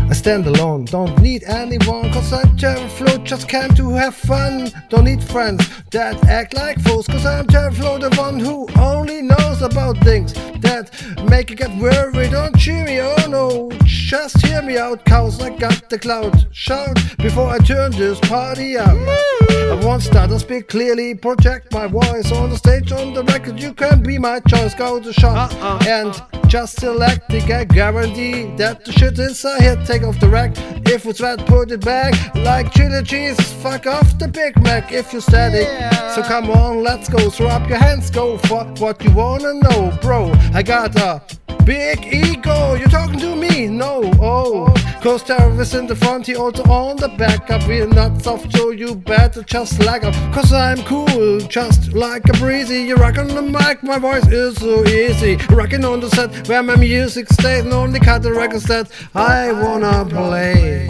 I stand alone, don't need anyone, cause I'm Terry Flow, just came to have fun. Don't need friends that act like fools, cause I'm Terry Flow, the one who only knows about things that make you get worried. Don't cheer me, oh no, just hear me out, cause I got the cloud. Shout before I turn this party out. I want start to speak clearly, project my voice on the stage, on the record. You can be my choice. Go to shop uh-uh. and just select the gag. Guarantee that the shit is a hit. Take off the rack. If it's wet, put it back. Like chili cheese, fuck off the Big Mac if you're static. So come on, let's go. Throw up your hands, go for what you wanna know, bro. I got a big ego. You're talking to me? No, oh. Cause terrorists in the front, he also on the back. I feel not soft, so you better just like up. Cause I'm cool, just like a breezy. You rock on the mic, my voice is so easy. Rocking on the set where my music stays, and only cut the records that I wanna play.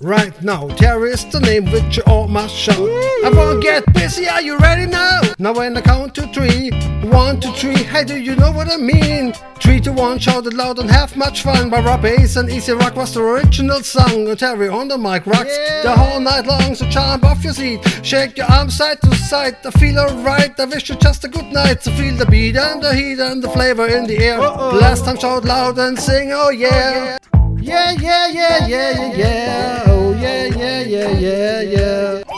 Right now, there is the name which you all must shout. I won't get busy, are you ready now? Now when I count to three, one, two, three, hey, do you know what I mean? Three to one, shout it loud and have much fun. By Rob Base and E-Z Rock was the original song. Terry on the mic rocks the whole night long, so jump off your seat, shake your arms side to side. I feel alright, I wish you just a good night. So feel the beat and the heat and the flavor in the air. Last time shout loud and sing, oh yeah. Oh yeah, yeah, yeah, yeah, yeah, yeah. yeah. Oh, yeah, yeah, yeah, yeah, yeah.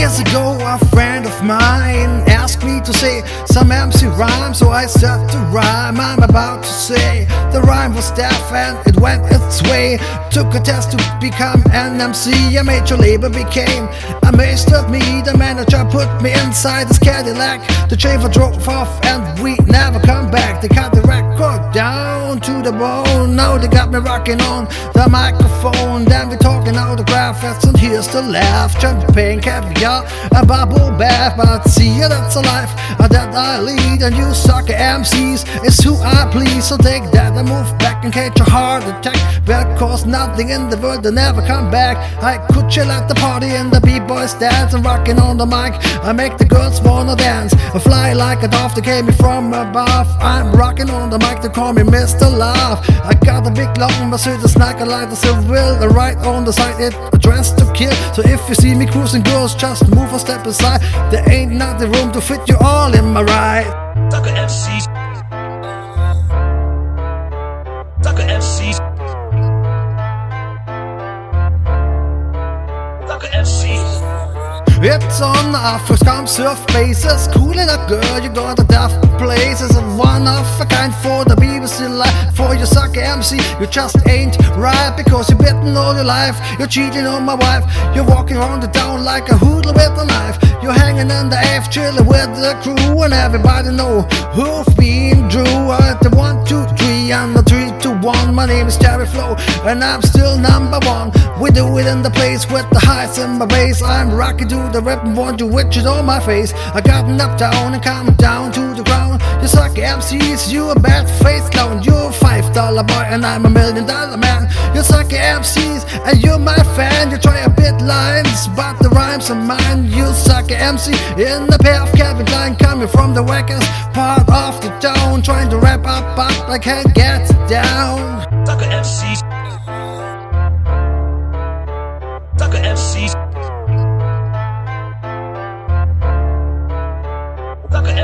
Years ago, a friend of mine asked me to say some MC rhyme, so I said the rhyme I'm about to say. The rhyme was deaf and it went its way. Took a test to become an MC, a major label became amazed at me. The manager put me inside his Cadillac. The driver drove off and we never come back. They cut the record down to the bone. Now they got me rocking on the microphone. Then we talking autographs and here's the laugh. Champagne, caviar, a bubble bath. But see that's a life that I lead. And you sucker MCs is who I please. So take that and move back and catch a heart attack. Because nothing in the world will never come back. I could chill at the party and the b-boys dance and rocking on the mic. I make the girls wanna dance. I fly like a dove that came me from above. I'm rocking on the mic, they call me Mr. Love. I got a big long Mercedes snack, I like the silver. The right on the side, it a to kill. So if you see me cruising, girls, just move a step aside. There ain't not the room to fit you all in my ride. Sucker It's on Africa's come surf bases. Cool enough, girl, you got a daft places. A one of a kind for the BBC life. For your sucker MC, you just ain't right because you're bitten all your life. You're cheating on my wife. You're walking around the town like a hoodlum with a knife. You're hanging in the F, chilling with the crew, and everybody know who've been Drew. At the one, two, three, and the three, one. My name is Terry Flow, and I'm still number one. We do it in the place with the highs in my bass. I'm rocking to the and want you with it on my face. I got up down and coming down to the ground. You suck MCs, you a bad face clown. You're a five dollar boy, and I'm a million dollar man. You suck MCs, and you're my fan. You try a bit lines, but the rhymes are mine. You suck MC in the pair of Calvin Klein coming from the wackest part of the town. Trying to wrap up, but I can't get down. Sucker MCs. Sucker MCs. Sucker MCs. You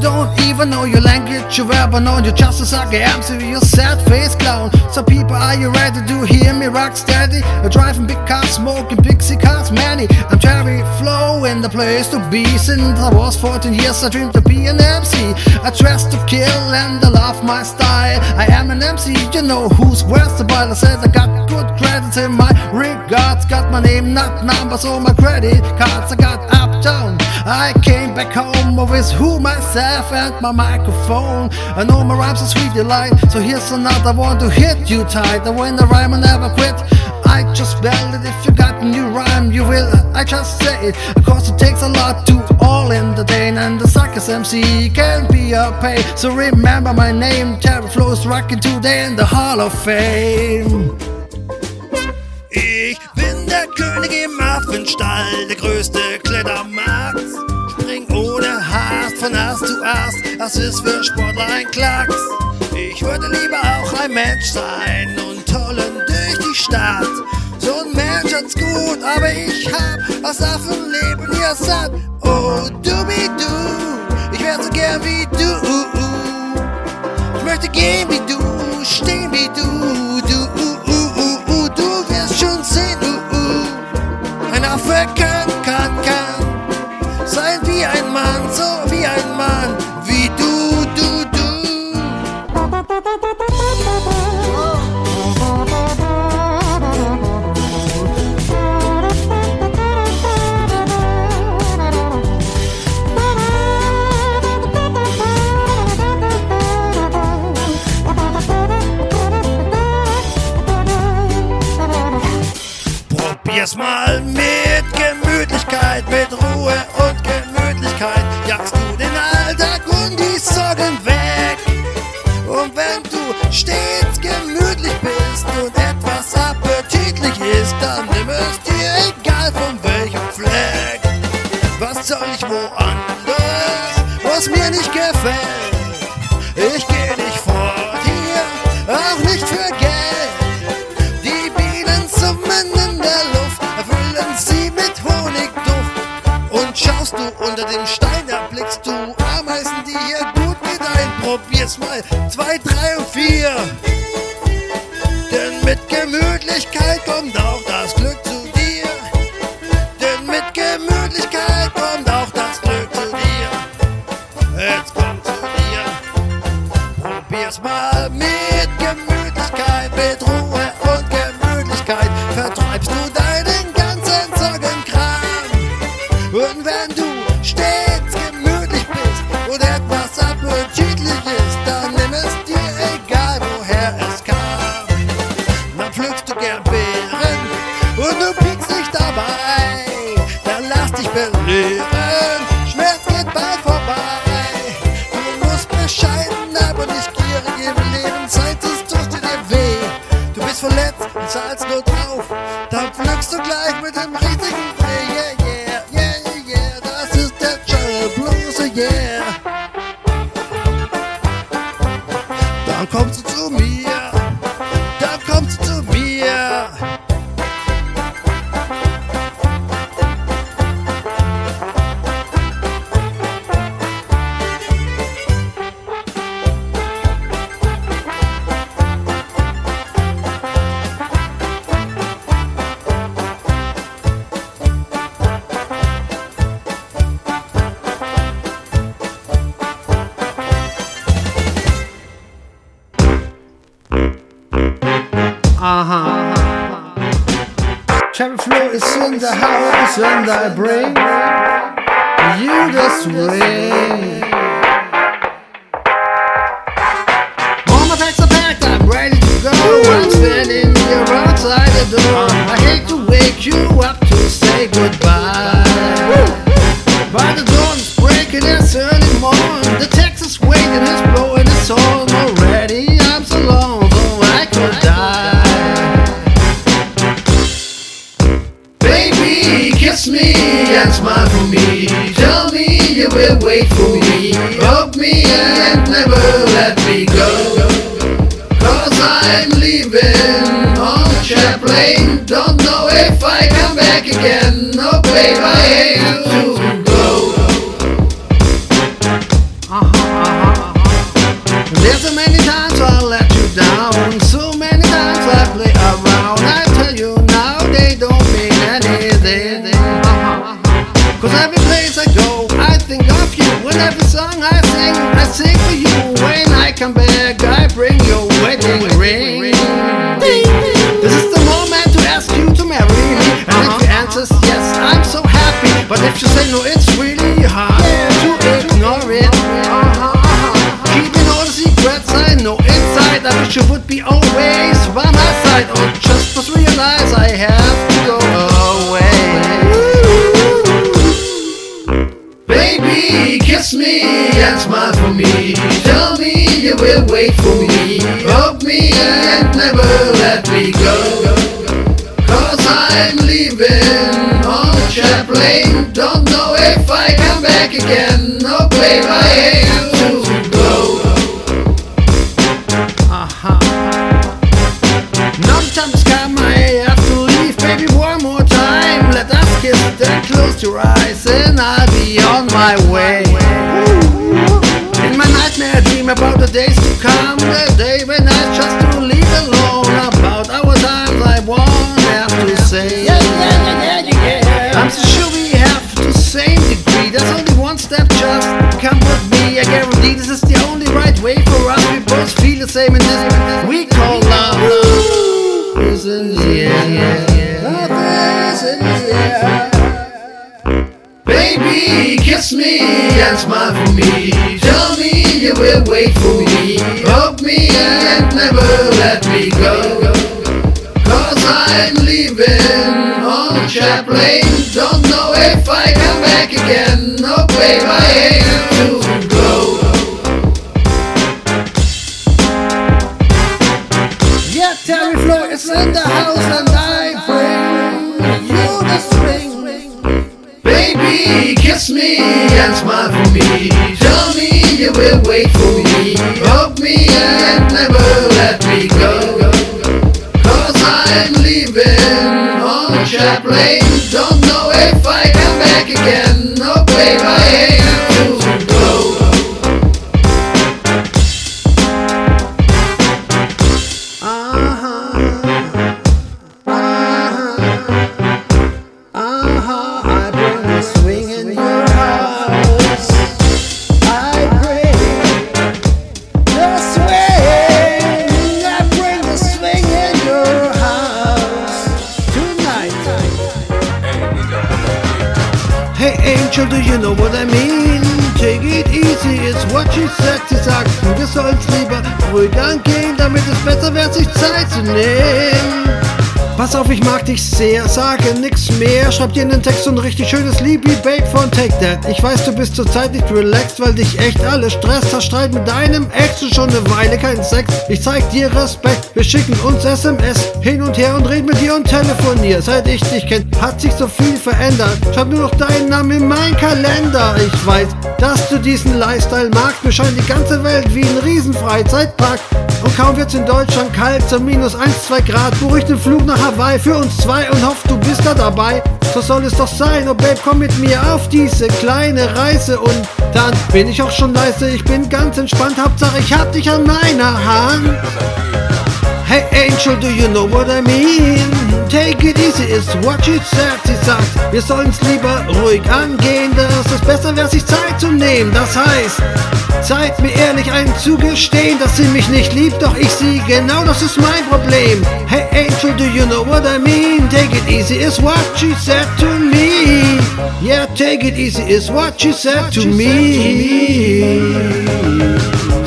don't even know your language, you ever known you're just a sucker MC, you're sad face clown. So people, are you ready to hear me rock steady? I'm driving big cars, smoking pixie cigars, many. I'm Terry Flow in the place to be. Since I was 14 years, I dreamed to be an MC. I dress to kill and I love my style. I am an MC, you know who's versatile. I said I got good credits in my regards. Got my name, not numbers, on my credit cards. I got uptown. I came back home with who myself and my microphone. I know my rhymes are sweet delight, so here's another one to hit you tight. And when I rhyme, I never quit. I just spell it. If you got a new rhyme, you will. I just say it. Of course, it takes a lot to all entertain, and the suckers MC can be a pain. So remember my name, Terry Flows rocking today in the Hall of Fame. Ich bin der König im Affenstall, der größte Klettermarkt. machen als du hast. Das ist für Sportler ein Klacks. Ich würde lieber auch ein Mensch sein und tollen durch die Stadt. So ein Mensch hat's gut, aber ich hab das Affenleben hier satt. Oh, du wie du, ich wär so gern wie du. Ich möchte gehen wie du, stehen wie du. Du, du wirst schon sehen, ein Affe kann. erstmal my way. And smile for me. Tell me you will wait for me. Hug me and never let me go. Cause I'm leaving on a Chaplain. Don't know if I come back again. No, babe, I hate to go. Yeah, Terry Flow is in the house and I bring you the string. Baby, kiss me and smile for me. Tell me you will wait for me. Hug me and never let me go. Cause I'm leaving on a Chaplain. Don't know if I come back again. No, babe, I hate dich sehr, sage nix mehr. Schreib dir einen Text und richtig schönes Lied wie Babe von Take That. Ich weiß, du bist zurzeit nicht relaxed, weil dich echt alles stresst. Hast Streit mit deinem Ex und schon eine Weile kein Sex. Ich zeig dir Respekt, wir schicken uns SMS hin und her und reden mit dir und telefonier. Seit ich dich kenn, hat sich so viel verändert. Schreib nur noch deinen Namen in mein Kalender. Ich weiß, dass du diesen Lifestyle magst. Mir scheint die ganze Welt wie ein Riesenfreizeitpark. Und kaum wird's in Deutschland kalt, so minus 1, 2 Grad, buch ich den Flug nach Hawaii für uns zwei und hoff, du bist da dabei. So soll es doch sein, oh Babe, komm mit mir auf diese kleine Reise und dann bin ich auch schon leise, ich bin ganz entspannt, Hauptsache ich hab dich an meiner Hand. Hey Angel, do you know what I mean? Take it easy ist what she said. Sie sagt, wir sollen's lieber ruhig angehen, dass es besser wäre, sich Zeit zu nehmen. Das heißt, Zeit mir ehrlich einzugestehen, dass sie mich nicht liebt, doch ich sie, genau das ist mein Problem. Hey Angel, do you know what I mean? Take it easy is what she said to me. Yeah, take it easy is what she said to me.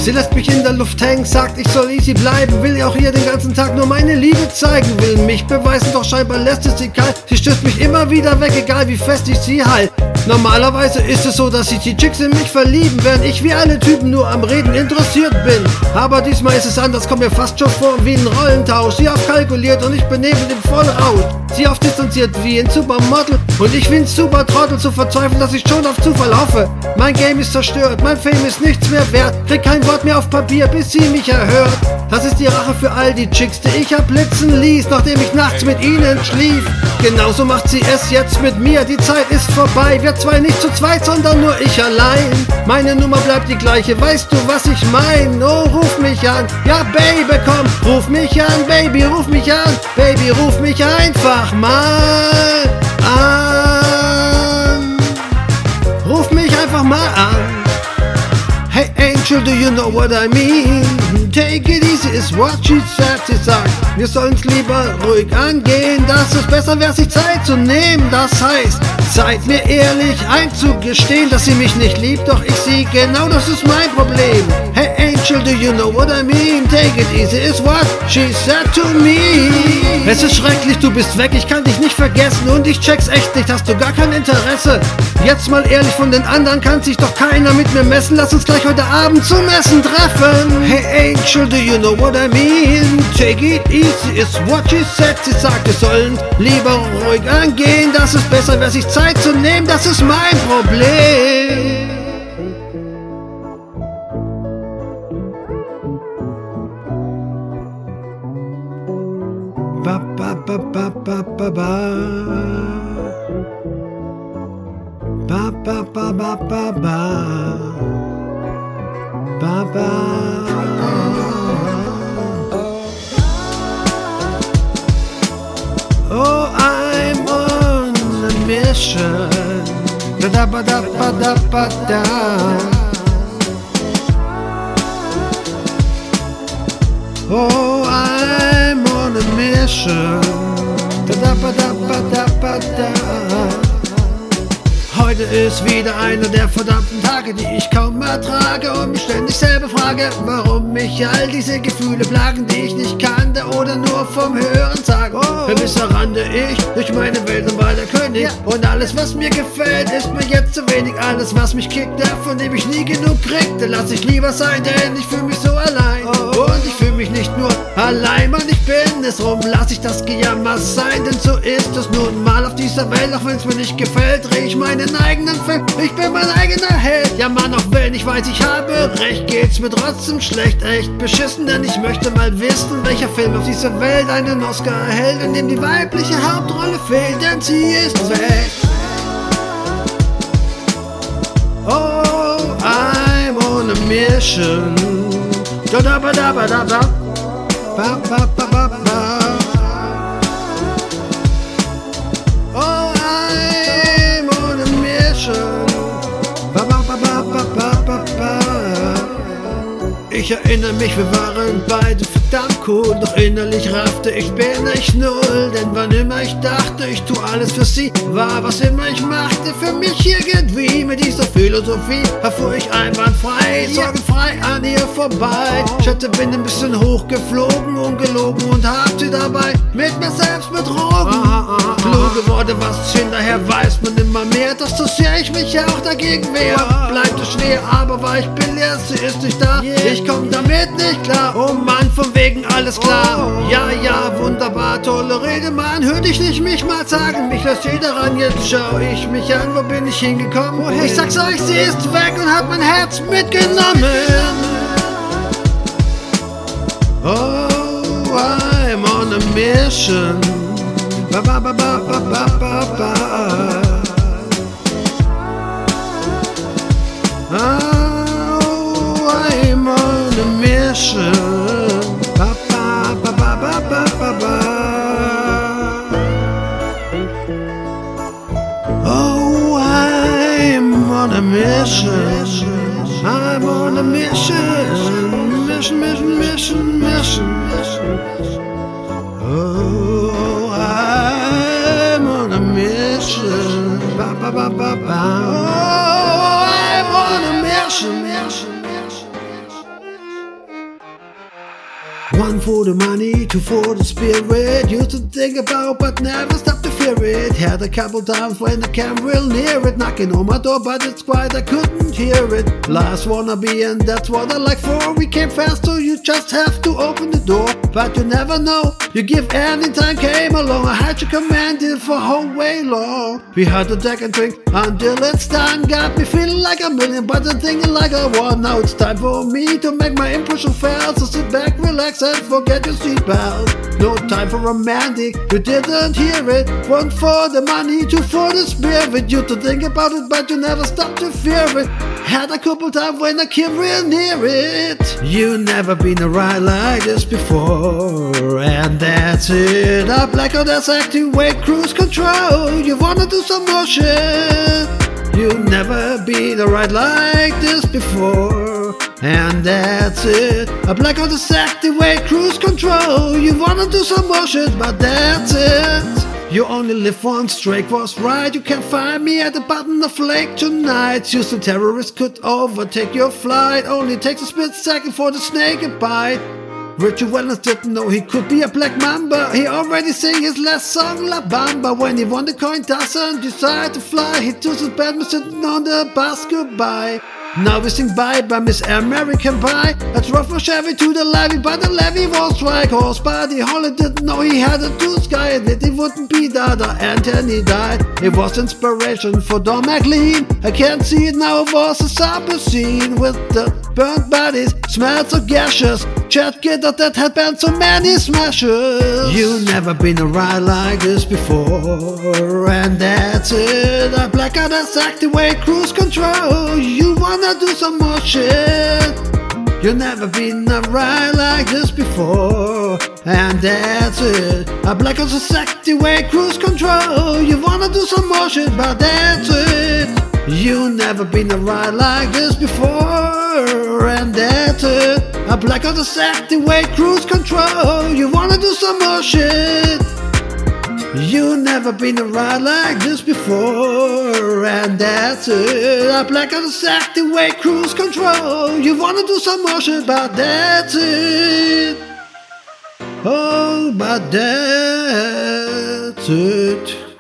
Sie lässt mich in der Luft hängen, sagt, ich soll easy bleiben, will auch ihr den ganzen Tag nur meine Liebe zeigen, will mich beweisen, doch scheinbar lässt es sie kalt. Sie stößt mich immer wieder weg, egal wie fest ich sie halt. Normalerweise ist es so, dass sich die Chicks in mich verlieben, während ich wie alle Typen nur am Reden interessiert bin. Aber diesmal ist es anders, kommt mir fast schon vor wie ein Rollentausch. Sie auf kalkuliert und ich benebelt im Vollrausch. Sie auf distanziert wie ein Supermodel und ich wie ein Supertrottel zu verzweifeln, dass ich schon auf Zufall hoffe. Mein Game ist zerstört, mein Fame ist nichts mehr wert. Krieg kein Wort mehr auf Papier, bis sie mich erhört. Das ist die Rache für all die Chicks, die ich abblitzen ließ, nachdem ich nachts mit ihnen schlief. Genauso macht sie es jetzt mit mir, die Zeit ist vorbei. Wir zwei nicht zu zweit, sondern nur ich allein. Meine Nummer bleibt die gleiche, weißt du, was ich mein? Oh, ruf mich an, ja, Baby, komm, ruf mich an, Baby, ruf mich an, Baby, ruf mich einfach mal an. Ruf mich einfach mal an. Angel, do you know what I mean? Take it easy is what she said. Sie sagt, wir sollen's lieber ruhig angehen, dass es besser wäre, sich Zeit zu nehmen. Das heißt, Zeit mir ehrlich einzugestehen, dass sie mich nicht liebt, doch ich sie, genau das ist mein Problem. Hey Angel, do you know what I mean? Take it easy is what she said to me. Es ist schrecklich, du bist weg, ich kann dich nicht vergessen und ich check's echt nicht, hast du gar kein Interesse. Jetzt mal ehrlich, von den anderen kann sich doch keiner mit mir messen, lass uns gleich heute Abend zum Essen treffen. Hey Angel, do you know what I mean? Take it easy is what she said. Sie sagt, wir sollen lieber ruhig angehen, dass es besser wäre, sich Zeit zu nehmen, das ist mein Problem. Ba, ba, ba, ba, ba, ba, ba. Ba, ba, ba, ba, ba, ba. Ba, ba. Oh, I'm mission. Da da ba da ba da ba da. Oh, I'm on a mission. Da da ba da ba da ba da. Heute ist wieder einer der verdammten Tage, die ich kaum ertrage und mich ständig selber frage, warum mich all diese Gefühle plagen, die ich nicht kannte oder nur vom Hören sage. Oh. Bisher rannte ich durch meine Welt und war der König und alles, was mir gefällt, ist mir jetzt zu wenig. Alles, was mich kickte, von dem ich nie genug kriegte, lass ich lieber sein, denn ich fühle mich so allein. Und ich fühle mich nicht nur allein, Mann, ich bin es rum, lass ich das Gejammer sein, denn so ist es nun mal auf dieser Welt, auch wenn es mir nicht gefällt, dreh ich meinen eigenen Film, ich bin mein eigener Held. Ja, Mann, auch wenn ich weiß, ich habe recht, geht's mir trotzdem schlecht, echt beschissen, denn ich möchte mal wissen, welcher Film auf dieser Welt einen Oscar erhält, in dem die weibliche Hauptrolle fehlt, denn sie ist weg. Oh, I'm on a mission. Da da ba da ba da da. Ba ba ba ba ba. Ich erinnere mich, wir waren beide verdammt cool, doch innerlich raffte ich bin ich null, denn wann immer ich dachte, ich tu alles für sie, war was immer ich machte für mich irgendwie. Mit dieser Philosophie erfuhr ich einwandfrei, sorgenfrei an ihr vorbei. Ich hatte bin ein bisschen hochgeflogen, ungelogen und hab sie dabei mit mir selbst betrogen. Kluge Worte, was hinterher weiß man immer mehr, doch so sehr ich mich auch dagegen wehr. Bleibt es schwer, aber war ich bin leer, sie ist nicht da. Ich komm damit nicht klar. Oh Mann, von wegen alles klar. Ja, ja, wunderbar, tolle Rede, Mann. Hör dich nicht mich mal sagen, mich lässt jeder ran. Jetzt schau ich mich an, wo bin ich hingekommen? Ich sag's euch, sie ist weg und hat mein Herz mitgenommen. Oh, I'm on a mission. Ba ba ba ba ba ba ba ba. Oh, on a. Ba ba ba ba ba ba ba ba. Oh, I'm on a mission. I'm on a mission. Mission, mission, mission, mission, mission. Oh, I'm on a mission. Ba ba ba ba ba. Oh, I'm on a mission. mission, One for the money, two for the spirit. Used to think about, but never stop to fear it. Had a couple times when the came real near it, knocking on my door, but it's quiet, I couldn't hear it. Last wannabe, and that's what I like for. We came fast, so you just have to open the door. But you never know, you give any time came along. I had you commanded for whole way long. We had to deck and drink until it's done. Got me feeling like a million, but I'm thinking like a one. Now it's time for me to make my impression felt. So sit back, relax, and forget your seatbelt. No time for romantic, you didn't hear it. One for the money, two for the spirit. You to think about it, but you never stop to fear it. Had a couple times when I came real near it. You never been a ride like this before, and that's it. Up like on that's activate cruise control. You wanna do some more shit? You never been a ride like this before, and that's it. A black on the activate cruise control. You wanna do some shit, but that's it. You only live once, Drake was right. You can find me at the bottom of lake tonight. Houston terrorists could overtake your flight. Only takes a split second for the snake bite. Ritchie Valens didn't know he could be a black mamba. He already sang his last song, La Bamba. When he won the coin toss and decided to fly, he took his bed sitting on the bus goodbye. Now we sing bye by Miss American Pie. That's rough for Chevy to the levy, but the levy was strike horse. Buddy Holly didn't know he had a tooth guy, that he wouldn't be Dada Anthony died. It was inspiration for Don McLean. I can't see it now, it was a supper scene with the Burnt bodies, smells of gaseous. Chat kid that had been so many smashes. You never been a ride like this before, and that's it. I black out and activate cruise control. You wanna do some more shit? You've never been a ride like this before, and that's it. I black out and activate cruise control. You wanna do some more shit, but that's it. You've never been a ride like this before, and that's it. I black out the way cruise control. You wanna do some more shit? You never been a ride like this before, and that's it. I black out the activate cruise control. You wanna do some more but that's it. Oh, but that's it.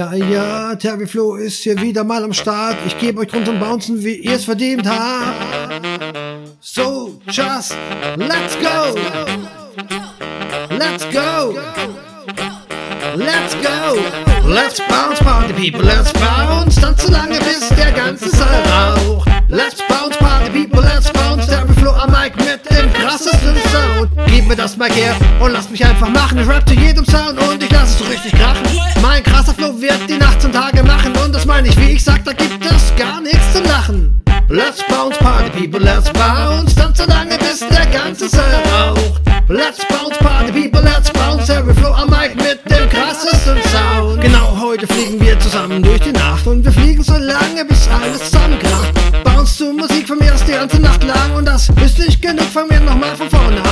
Ja, ja, Terviflo ist hier wieder mal am Start. Ich gebe euch Grund zum Bouncen, wie ihr es verdient habt. So, just let's go. Let's go. Let's go. Let's bounce, Party People, let's bounce. Tanzt so lange, bis der ganze Saal raucht. Let's bounce, Party People, let's bounce. Terviflo am Mic mit dem krassesten Sound. Gib mir das Mic her und lass mich einfach machen. Ich rap zu jedem Sound und ich lass es so richtig krachen. Mein krasser Flow wird die Nacht zum Tage machen und das meine ich, wie ich sag, da gibt es gar nichts zum Lachen. Let's bounce, party people, let's bounce. Tanz so lange, bis der ganze Saal raucht. Let's bounce, party people, let's bounce. Every flow am Mic mit dem krassesten Sound. Genau heute fliegen wir zusammen durch die Nacht und wir fliegen so lange, bis alles zusammenkracht. Bounce zu Musik von mir aus die ganze Nacht lang und das ist nicht genug, fangen wir nochmal von vorne an.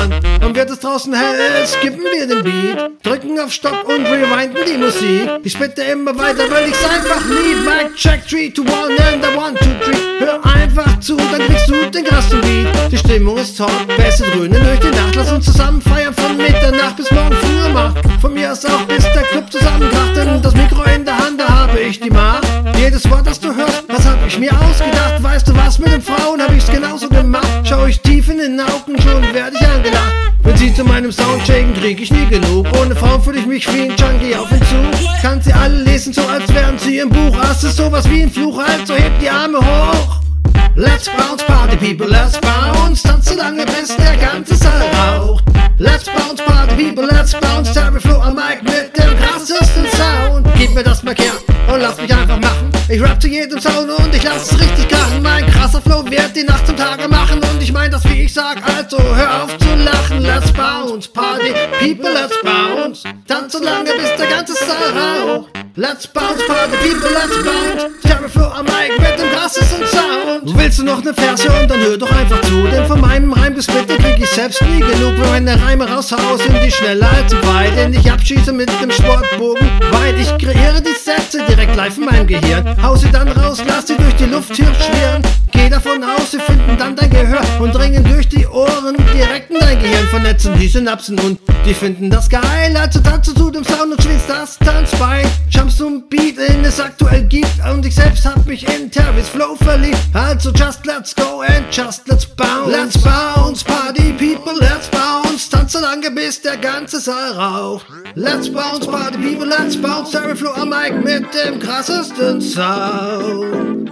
Wird es draußen hell, skippen wir den Beat, drücken auf Stopp und rewinden die Musik. Ich spitte immer weiter, weil ich's einfach lieb. Mic check 3 to 1 and the 1, 2, 3. Hör einfach zu, dann kriegst du den krassen Beat. Die Stimmung ist top, Bässe dröhnen durch die Nacht. Lass uns zusammen feiern von Mitternacht bis morgen früh um. Von mir aus auch bis der Club zusammenkracht, denn das Mikro in der Hand, da habe ich die Macht. Jedes Wort, das du hörst, ich mir ausgedacht. Weißt du was, mit den Frauen hab ich's genauso gemacht. Schau ich tief in den Augen, schon werd ich angelacht. Wenn sie zu meinem Sound krieg ich nie genug. Ohne Frauen fühl ich mich wie ein Junkie auf Entzug. Kann sie alle lesen, so als wären sie im Buch. Hast du sowas wie ein Fluch, also heb die Arme hoch. Let's bounce, party people, let's bounce. Tanz so lange, bis der ganze Saal raucht. Let's bounce, party people, let's bounce. Terry Flow am Mic mit dem krassesten Sound. Gib mir das Markier und lass mich einfach machen. Ich rap zu jedem Sound und ich lass es richtig krachen. Mein krasser Flow wird die Nacht zum Tage machen. Und ich mein das, wie ich sag, also hör auf zu lachen. Let's bounce, party people, let's bounce. Tanz so lange, bis der ganze Saal raucht. Let's bounce, party people, let's bounce. Terry Flow am Mic mit dem krassesten Sound. Willst du noch ne Verse und dann hör doch einfach zu. Denn von meinem Reimgesplitter krieg ich selbst nie genug. Wenn meine Reime raushau, sind die schneller als weit. Denn ich abschieße mit dem Sportbogen weit. Ich kreiere die Sätze direkt live in meinem Gehirn. Hau sie dann raus, lass sie durch die Luft hier schwirren. Geh davon aus, sie finden dann dein Gehör und dringen durch die Ohren direkt in dein Gehirn, vernetzen die Synapsen und die finden das geil. Also tanze zu dem Sound und schwingst das Tanzbein. Jumpst zum Beat, den es aktuell gibt und ich selbst hab mich in Tervis Flow verliebt. Also just let's go and just let's bounce. Let's bounce, party people, let's bounce. Tanz so lange, bis der ganze Saal raucht. Let's bounce, party people, let's bounce. Terry Flow am Mic mit dem krassesten Sound.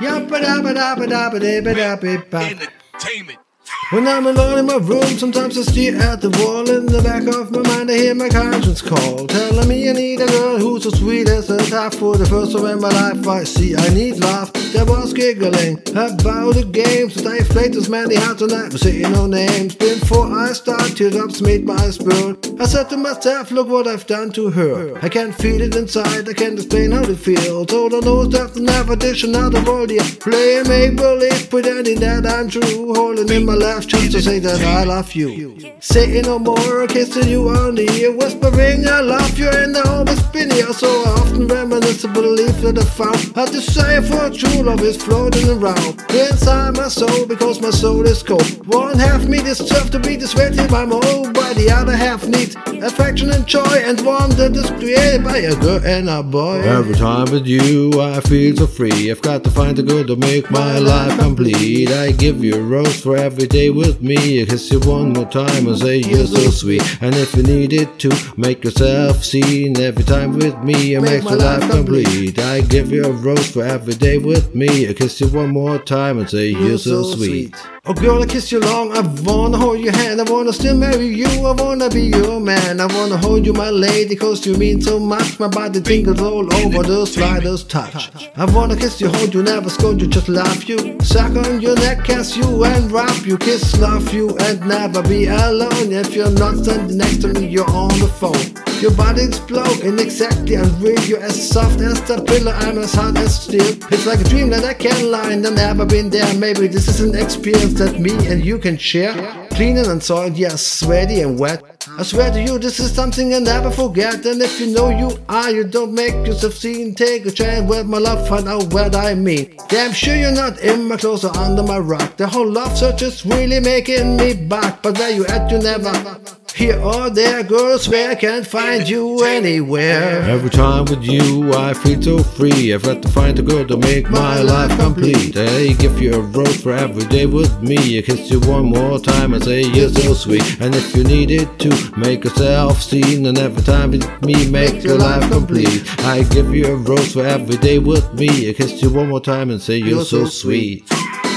Ja, ba da ba da ba da ba da ba da ba. Entertainment. When I'm alone in my room, sometimes I stare at the wall. In the back of my mind, I hear my conscience call, telling me I need a girl who's so sweet as a top. For the first time in my life, I see I need love. There was giggling about the games that I played as many hearts and I was saying no names. Before I start, teardrops made my spirit. I said to myself, look what I've done to her. I can't feel it inside, I can't explain how it feels. All I know is that the never dish another world, yeah. Playing make believe, pretending that I'm true. Holding in my left just to say that I love you. Saying no more, kissing you on the ear, whispering I love you, and I always been here. So I often reminisce a belief that I found. How to say for true love is floating around inside my soul because my soul is cold. One half me deserves to be way by whole body, the other half needs affection and joy, and one that is created by a girl and a boy. Every time with you, I feel so free. I've got to find a girl to make my life complete. I give you a rose for every day with me. I kiss you one more time and say you're so sweet. And if you needed to make yourself seen every time with me, it makes your life complete. I give you a rose for every day with me. I kiss you one more time and say you're so sweet. Oh girl, I kiss you long. I wanna hold your hand. I wanna still marry you. I wanna be your man. I wanna hold you, my lady, cause you mean so much. My body tingles all over the slightest touch. I wanna kiss you, hold you, never scold you, just love you. Suck on your neck, kiss you and wrap you. Kiss, love you, and never be alone. If you're not standing next to me, you're on the phone. Your body explodes and exactly unreal. You're as soft as the pillow, I'm as hard as steel. It's like a dream that I can't lie and I've never been there. Maybe this is an experience that me and you can share. Clean and unsoiled, yeah, sweaty and wet. I swear to you, this is something I never forget. And if you know you are, you don't make yourself seen. Take a chance with my love, find out what I mean. I'm sure you're not in my clothes or under my rock. The whole love search is really making me back. But where you at, you never. Here or there, girl, swear I can't find you anywhere. Every time with you, I feel so free. I've got to find a girl to make my life complete. I give you a rose for every day with me. I kiss you one more time and say you're so sweet. And if you need it to make yourself seen, and every time with me, make your life complete. I give you a rose for every day with me. I kiss you one more time and say you're so sweet.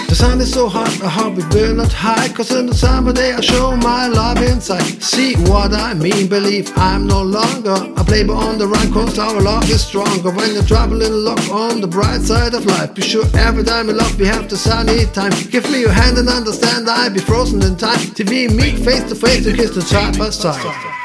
The sun is so hot, hope it will not hide. Cause in the summer day I show my love inside. See what I mean, believe I'm no longer a playboy on the run. Cause our love is stronger. When you're traveling along on the bright side of life, be sure every time in love we have the sunny time. Give me your hand and understand I'll be frozen in time. Till we meet face to face to kiss the side by side.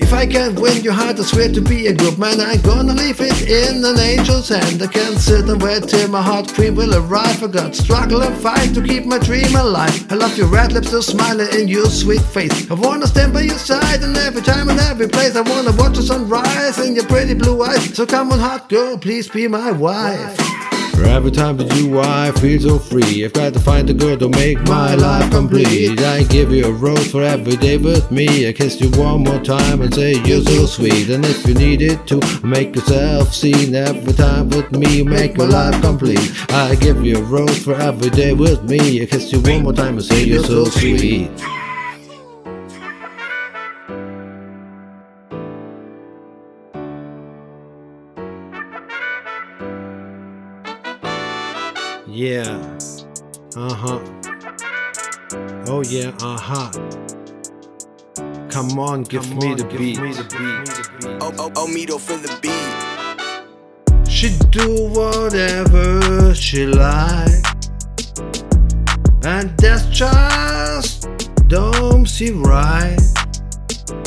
If I can't win your heart, I swear to be a good man. I'm gonna leave it in an angel's hand. I can't sit and wait till my heart cream will arrive. I got struggle and fight to keep my dream alive. I love your red lips, so smiling and your sweet face. I wanna stand by your side, and every time and every place, I wanna watch the sunrise in your pretty blue eyes. So come on, hot girl, please be my wife. Every time with you I feel so free. I've got to find a girl to make my life complete. I give you a rose for every day with me. I kiss you one more time and say you're so sweet. And if you need it to make yourself seen Every time with me make my life complete. I give you a rose for every day with me. I kiss you one more time and say you're so sweet Yeah. Uh huh. Oh yeah. Uh huh. Come on, give Come me on, the give beat. me the Oh, oh, oh, Mito for the beat. She do whatever she like, and that's just don't see right.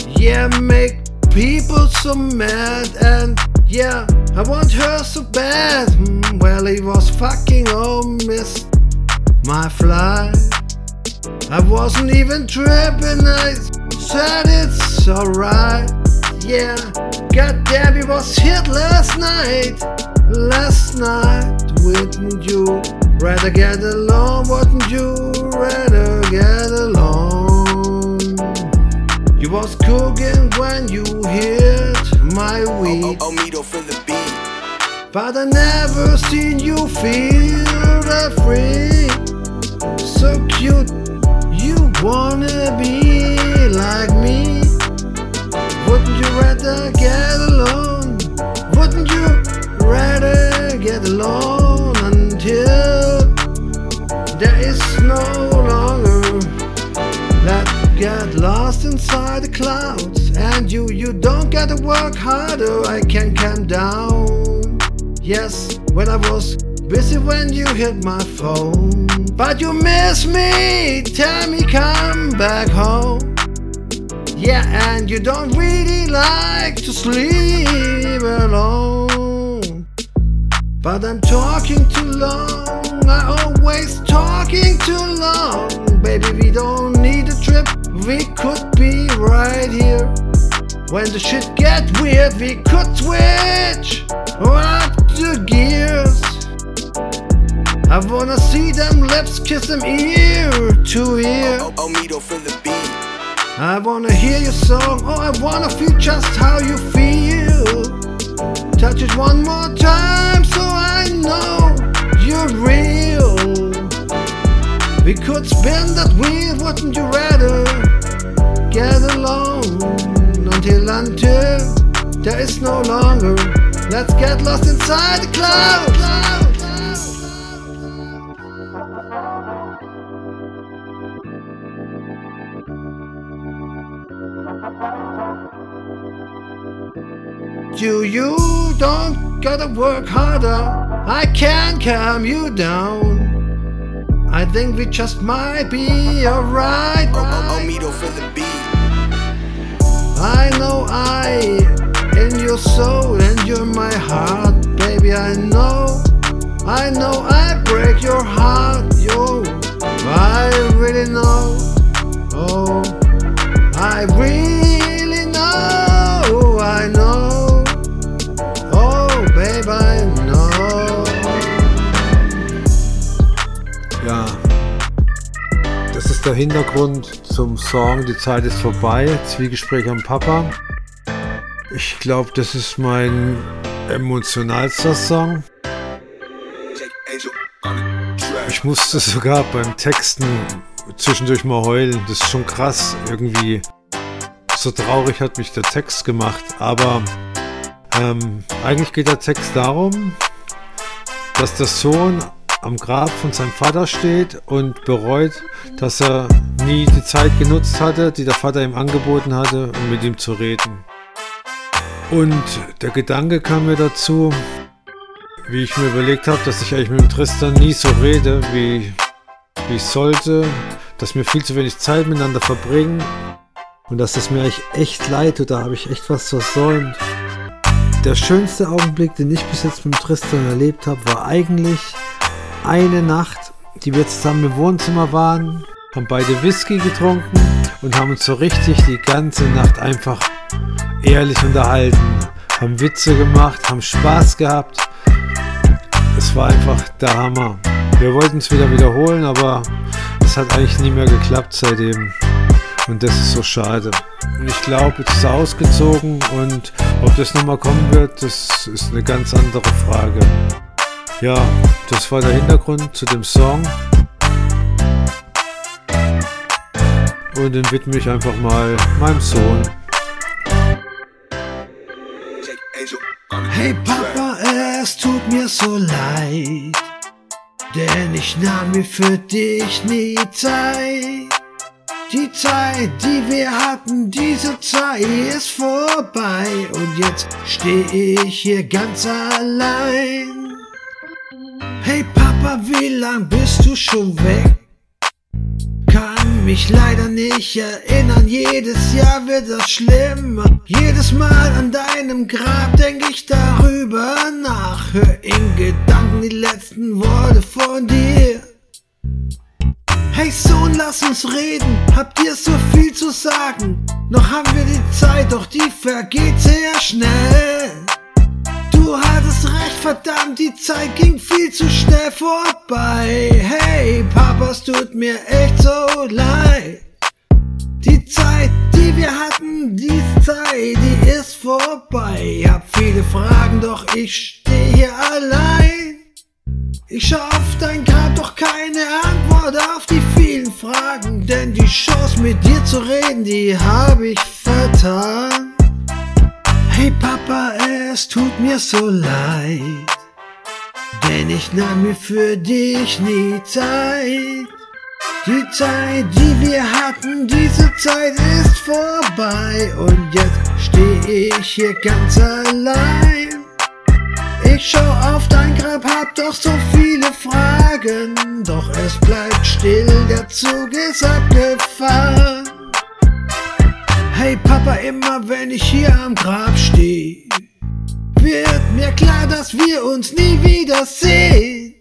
Yeah, make people so mad, and yeah, I want her so bad. Hmm, well, he was fucking oh miss my flight. I wasn't even tripping, I said it's alright. Yeah, goddamn, it was hit last night. Last night, wouldn't you rather get along? Wouldn't you rather get along? You was cooking when you hit my Oh, weed. oh, the beat. But I never seen you feel that free. So cute, you wanna be like me. Wouldn't you rather get alone? Wouldn't you rather get alone until there is no longer that get lost inside the clouds and you you don't gotta work harder i can come down yes when i was busy when you hit my phone but you miss me tell me come back home yeah and you don't really like to sleep alone but I'm talking too long. I always talking too long. Baby, we don't need a trip. We could be right here. When the shit get weird, we could switch up the gears. I wanna see them lips kiss them ear to ear. Oh, oh, the beat. I wanna hear your song, oh, I wanna feel just how you feel. Touch it one more time so I know you're real. We could spin that wheel, wouldn't you rather get along until until there is no longer? Let's get lost inside the clouds. You, you don't gotta work harder. I can calm you down. I think we just might be alright. Oh, oh, oh, Mito for the beat. I know I in your soul and you're my heart, baby. I know, I know I break your heart, yo. I really know, oh, I really know, I know, oh, babe, I know. Ja, das ist der Hintergrund zum Song Die Zeit ist vorbei, Zwiegespräch am Papa. Ich glaube, das ist mein emotionalster Song. Ich musste sogar beim Texten zwischendurch mal heulen. Das ist schon krass. Irgendwie so traurig hat mich der Text gemacht. Aber ähm, eigentlich geht der Text darum, dass der Sohn am Grab von seinem Vater steht und bereut, dass er nie die Zeit genutzt hatte, die der Vater ihm angeboten hatte, um mit ihm zu reden. Und der Gedanke kam mir dazu, wie ich mir überlegt habe, dass ich eigentlich mit dem Tristan nie so rede, wie, wie ich sollte, dass wir viel zu wenig Zeit miteinander verbringen und dass es mir eigentlich echt leid tut, da habe ich echt was versäumt. Der schönste Augenblick, den ich bis jetzt mit Tristan erlebt habe, war eigentlich eine Nacht, die wir zusammen im Wohnzimmer waren, haben beide Whisky getrunken und haben uns so richtig die ganze Nacht einfach ehrlich unterhalten, haben Witze gemacht, haben Spaß gehabt. Es war einfach der Hammer. Wir wollten es wieder wiederholen, aber es hat eigentlich nie mehr geklappt seitdem. Und das ist so schade. Und ich glaube, jetzt ist er ausgezogen und ob das nochmal kommen wird, das ist eine ganz andere Frage. Ja, das war der Hintergrund zu dem Song. Und den widme ich einfach mal meinem Sohn. Hey Papa, es tut mir so leid, denn ich nahm mir für dich nie Zeit. Die Zeit, die wir hatten, diese Zeit ist vorbei und jetzt steh ich hier ganz allein. Hey Papa, wie lang bist du schon weg? Mich leider nicht erinnern, jedes Jahr wird das schlimmer. Jedes Mal an deinem Grab denk ich darüber nach. Hör in Gedanken die letzten Worte von dir. Hey Sohn, lass uns reden, habt ihr so viel zu sagen? Noch haben wir die Zeit, doch die vergeht sehr schnell. Du hattest recht, verdammt, die Zeit ging viel zu schnell vorbei. Hey, Papa, es tut mir echt so leid. Die Zeit, die wir hatten, die Zeit, die ist vorbei. Hab viele Fragen, doch ich steh hier allein. Ich schau auf dein Grab, doch keine Antwort auf die vielen Fragen. Denn die Chance mit dir zu reden, die hab ich vertan. Hey Papa, es tut mir so leid. Denn ich nahm mir für dich nie Zeit. Die Zeit, die wir hatten, diese Zeit ist vorbei. Und jetzt steh ich hier ganz allein. Ich schau auf dein Grab, hab doch so viele Fragen. Doch es bleibt still, der Zug ist abgefahren. Hey Papa, immer wenn ich hier am Grab steh, wird mir klar, dass wir uns nie wiedersehen.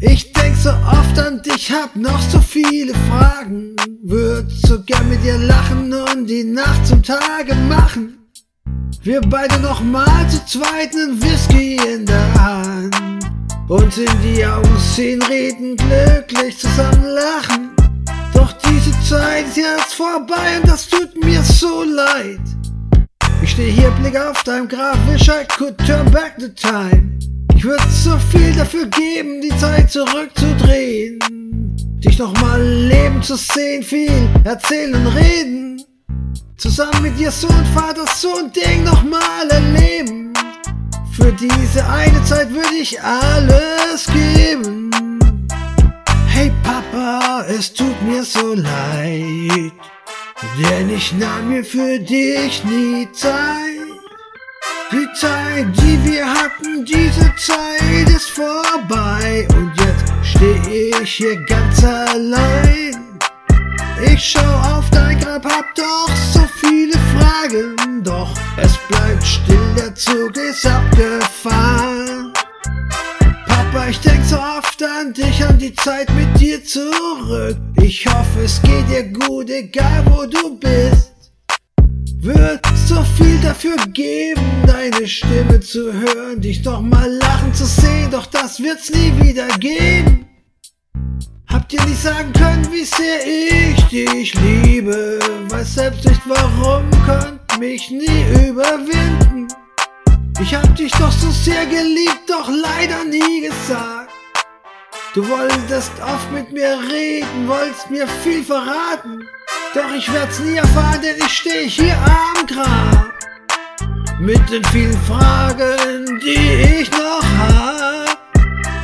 Ich denk so oft an dich, hab noch so viele Fragen. Würd so gern mit dir lachen und die Nacht zum Tage machen. Wir beide noch mal zu zweit nen Whisky in der Hand. Uns in die Augen sehen, reden, glücklich zusammen lachen. Zeit ist vorbei und das tut mir so leid. Ich steh hier, blick auf dein Grab, wish I could turn back the time. Ich würd so viel dafür geben, die Zeit zurückzudrehen. Dich noch mal leben zu sehen, viel erzählen und reden. Zusammen mit dir Sohn, Vater, Sohn, Ding noch mal erleben. Für diese eine Zeit würde ich alles geben. Hey Papa, es tut mir so leid, denn ich nahm mir für dich nie Zeit. Die Zeit, die wir hatten, diese Zeit ist vorbei und jetzt steh ich hier ganz allein. Ich schau auf dein Grab, hab doch so viele Fragen, doch es bleibt still, der Zug ist abgefahren. Papa, ich denk so oft an dich, an die Zeit mit dir zurück. Ich hoffe, es geht dir gut, egal wo du bist. Wird so viel dafür geben, deine Stimme zu hören, dich doch mal lachen zu sehen, doch das wird's nie wieder geben. Habt ihr nicht sagen können, wie sehr ich dich liebe? Weiß selbst nicht warum, könnt mich nie überwinden. Ich hab dich doch so sehr geliebt, doch leider nie gesagt. Du wolltest oft mit mir reden, wolltest mir viel verraten. Doch ich werd's nie erfahren, denn ich steh hier am Grab. Mit den vielen Fragen, die ich noch hab.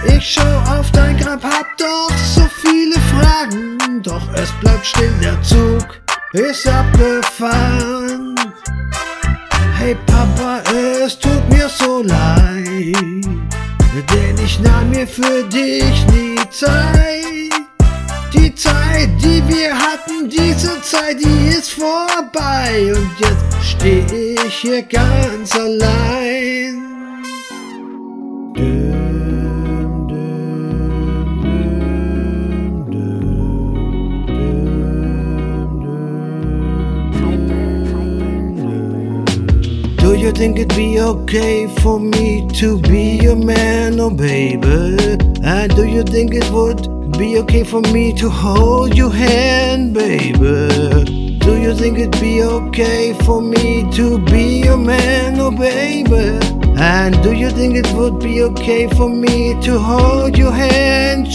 Ich schau auf dein Grab, hab doch so viele Fragen, doch es bleibt still, der Zug ist abgefahren. Hey Papa, es tut mir so leid, denn ich nahm mir für dich nie Zeit. Die Zeit, die wir hatten, diese Zeit, die ist vorbei und jetzt steh ich hier ganz allein. You think it'd be okay for me to be your man, oh baby? And do you think it would be okay for me to hold your hand, baby? Do you think it'd be okay for me to be your man, oh baby? And do you think it would be okay for me to hold your hand?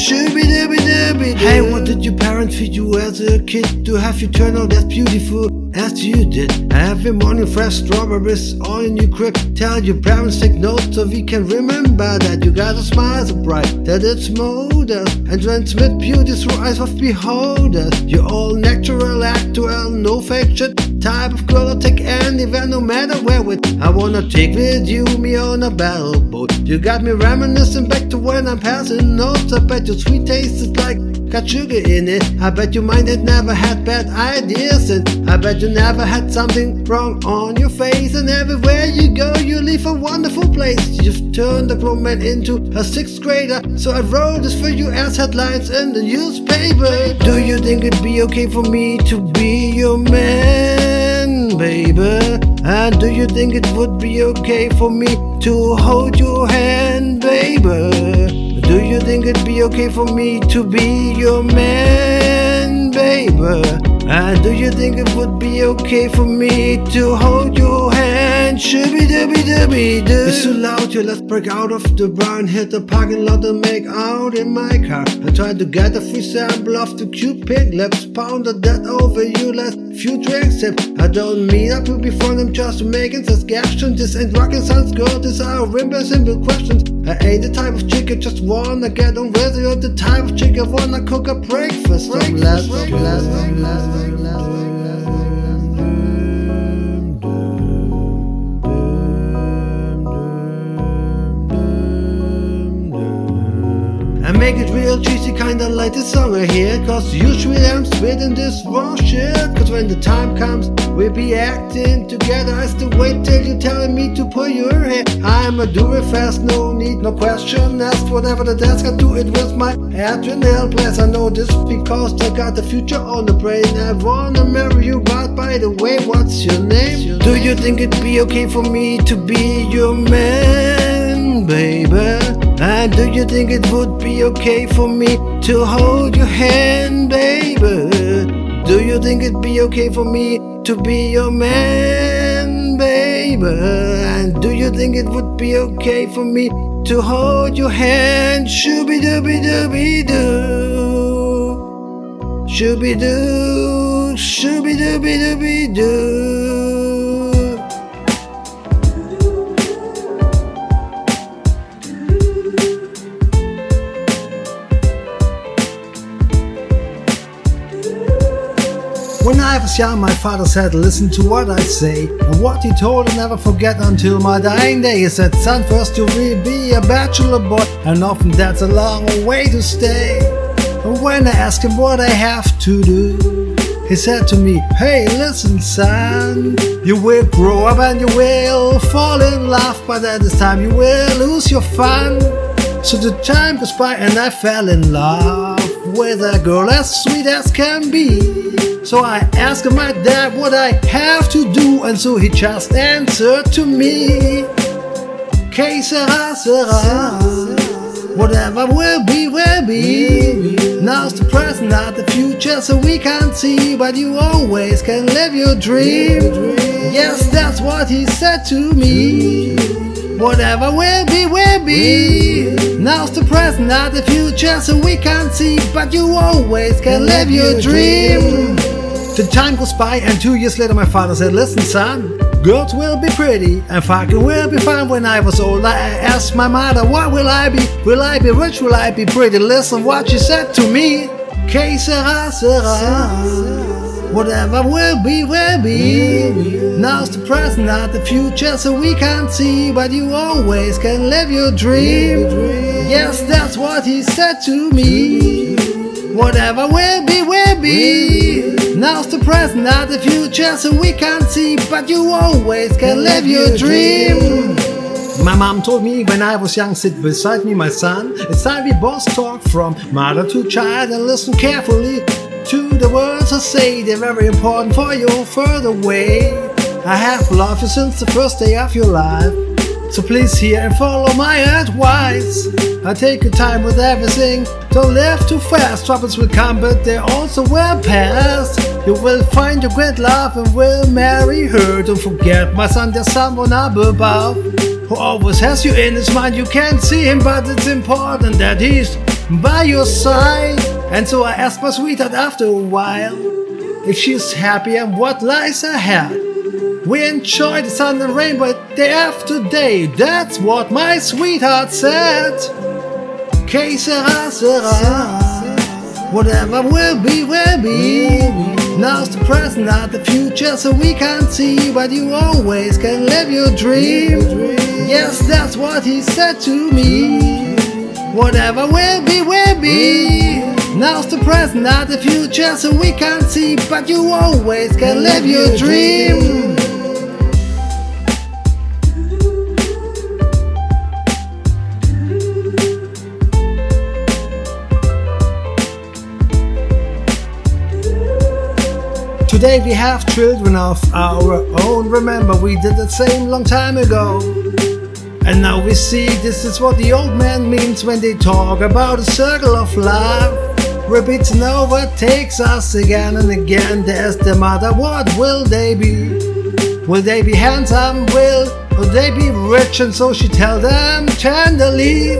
Hey, what did your parents feed you as a kid to have you turn out as beautiful as you did? Every morning, fresh strawberries all in your crib. Tell your parents take notes so we can remember that you got a smile so bright that it's molders and transmit beauty through eyes of beholders. You're all natural, actual, no fake shit. Type of girl I'll take anywhere, no matter where with. I wanna take with you, me on a battle boat. You got me reminiscing back to when I'm passing notes. I bet your sweet taste is like got sugar in it. I bet your mind had never had bad ideas, and I bet you never had something wrong on your face. And everywhere you go, you leave a wonderful place. You've turned a grown man into a sixth grader, so I wrote this for you as headlines in the newspaper. Do you think it'd be okay for me to be your man, baby? And do you think it would be okay for me to hold your hand, baby? Do you think it'd be okay for me to be your man, baby? And do you think it would be okay for me to hold your hand? Shooby dooby dooby doo. It's too loud here, let's break out of the bar and hit the parking lot and make out in my car. I tried to get a free sample of the cute pink lips, pounded that over you last few drinks sip. I don't mean I to be fun, I'm just making suggestions. This ain't rocket science, girl, these are simple questions. I ain't the type of chick just wanna get on with. You're the type of chick wanna cook a breakfast. Let's, And make it real cheesy, kinda like this song right here. Cause usually I'm spitting this raw shit. Cause when the time comes, we'll be acting together. I still wait till you're telling me to pull your hair. I'ma do it fast, no need, no question asked. Whatever the desk, I do it with my adrenal blast. I know this because I got the future on the brain. I wanna marry you, but by the way, what's your name? Do you think it'd be okay for me to be your man, baby? And do you think it would be okay for me to hold your hand, baby? Do you think it'd be okay for me to be your man, baby? And do you think it would be okay for me to hold your hand? Shooby dooby dooby doo. Shooby doo, shooby dooby dooby doo. I young, my father said, Listen to what I say. And what he told, I never forget until my dying day. He said, Son, first you will be a bachelor boy, and often that's a long way to stay. And when I asked him what I have to do, he said to me, Hey, listen, son, you will grow up and you will fall in love, but at this time you will lose your fun. So the time goes by, and I fell in love with a girl as sweet as can be. So I asked my dad what I have to do, and so he just answered to me. Que sera, sera. Whatever will be, will be. Now's the present, not the future, so we can't see, but you always can live your dream. Yes, that's what he said to me. Whatever will be, will be. Now's the present, not the future, so we can't see, but you always can live your dream. The time goes by, and two years later, my father said, Listen, son, Girls will be pretty and fucking will be fine. When I was old, I asked my mother, What will I be? Will I be rich? Will I be pretty? Listen what she said to me. Que sera, sera. Whatever will be, will be. Now's the present, not the future, so we can't see, but you always can live your dream. Yes, that's what he said to me. Whatever will be, will be. Now's the present, not the future, so we can't see, but you always can live your dream. My mom told me when I was young, sit beside me, my son. It's time we both talk from mother to child and listen carefully to the words I say. They're very important for your further way. I have loved you since the first day of your life. So please hear and follow my advice. I take your time with everything. Don't live too fast. Troubles will come, but they also will pass. You will find your great love and will marry her. Don't forget, my son, there's someone up above who always has you in his mind. You can't see him, but it's important that he's by your side. And so I asked my sweetheart after a while if she's happy and what lies ahead. We enjoy the sun and rainbow day after day. That's what my sweetheart said. Que sera, sera. Whatever will be, will be. Now's the present, not the future, so we can't see, but you always can live your dream. Yes, that's what he said to me. Whatever will be, will be. Now's the present, not the future, so we can't see, but you always can live your dream. Today we have children of our own. Remember, we did the same long time ago. And now we see this is what the old man means when they talk about a circle of life. Repeats and overtakes us again and again. There's the mother, what will they be? Will they be handsome? Will, will they be rich? And so she tell them tenderly.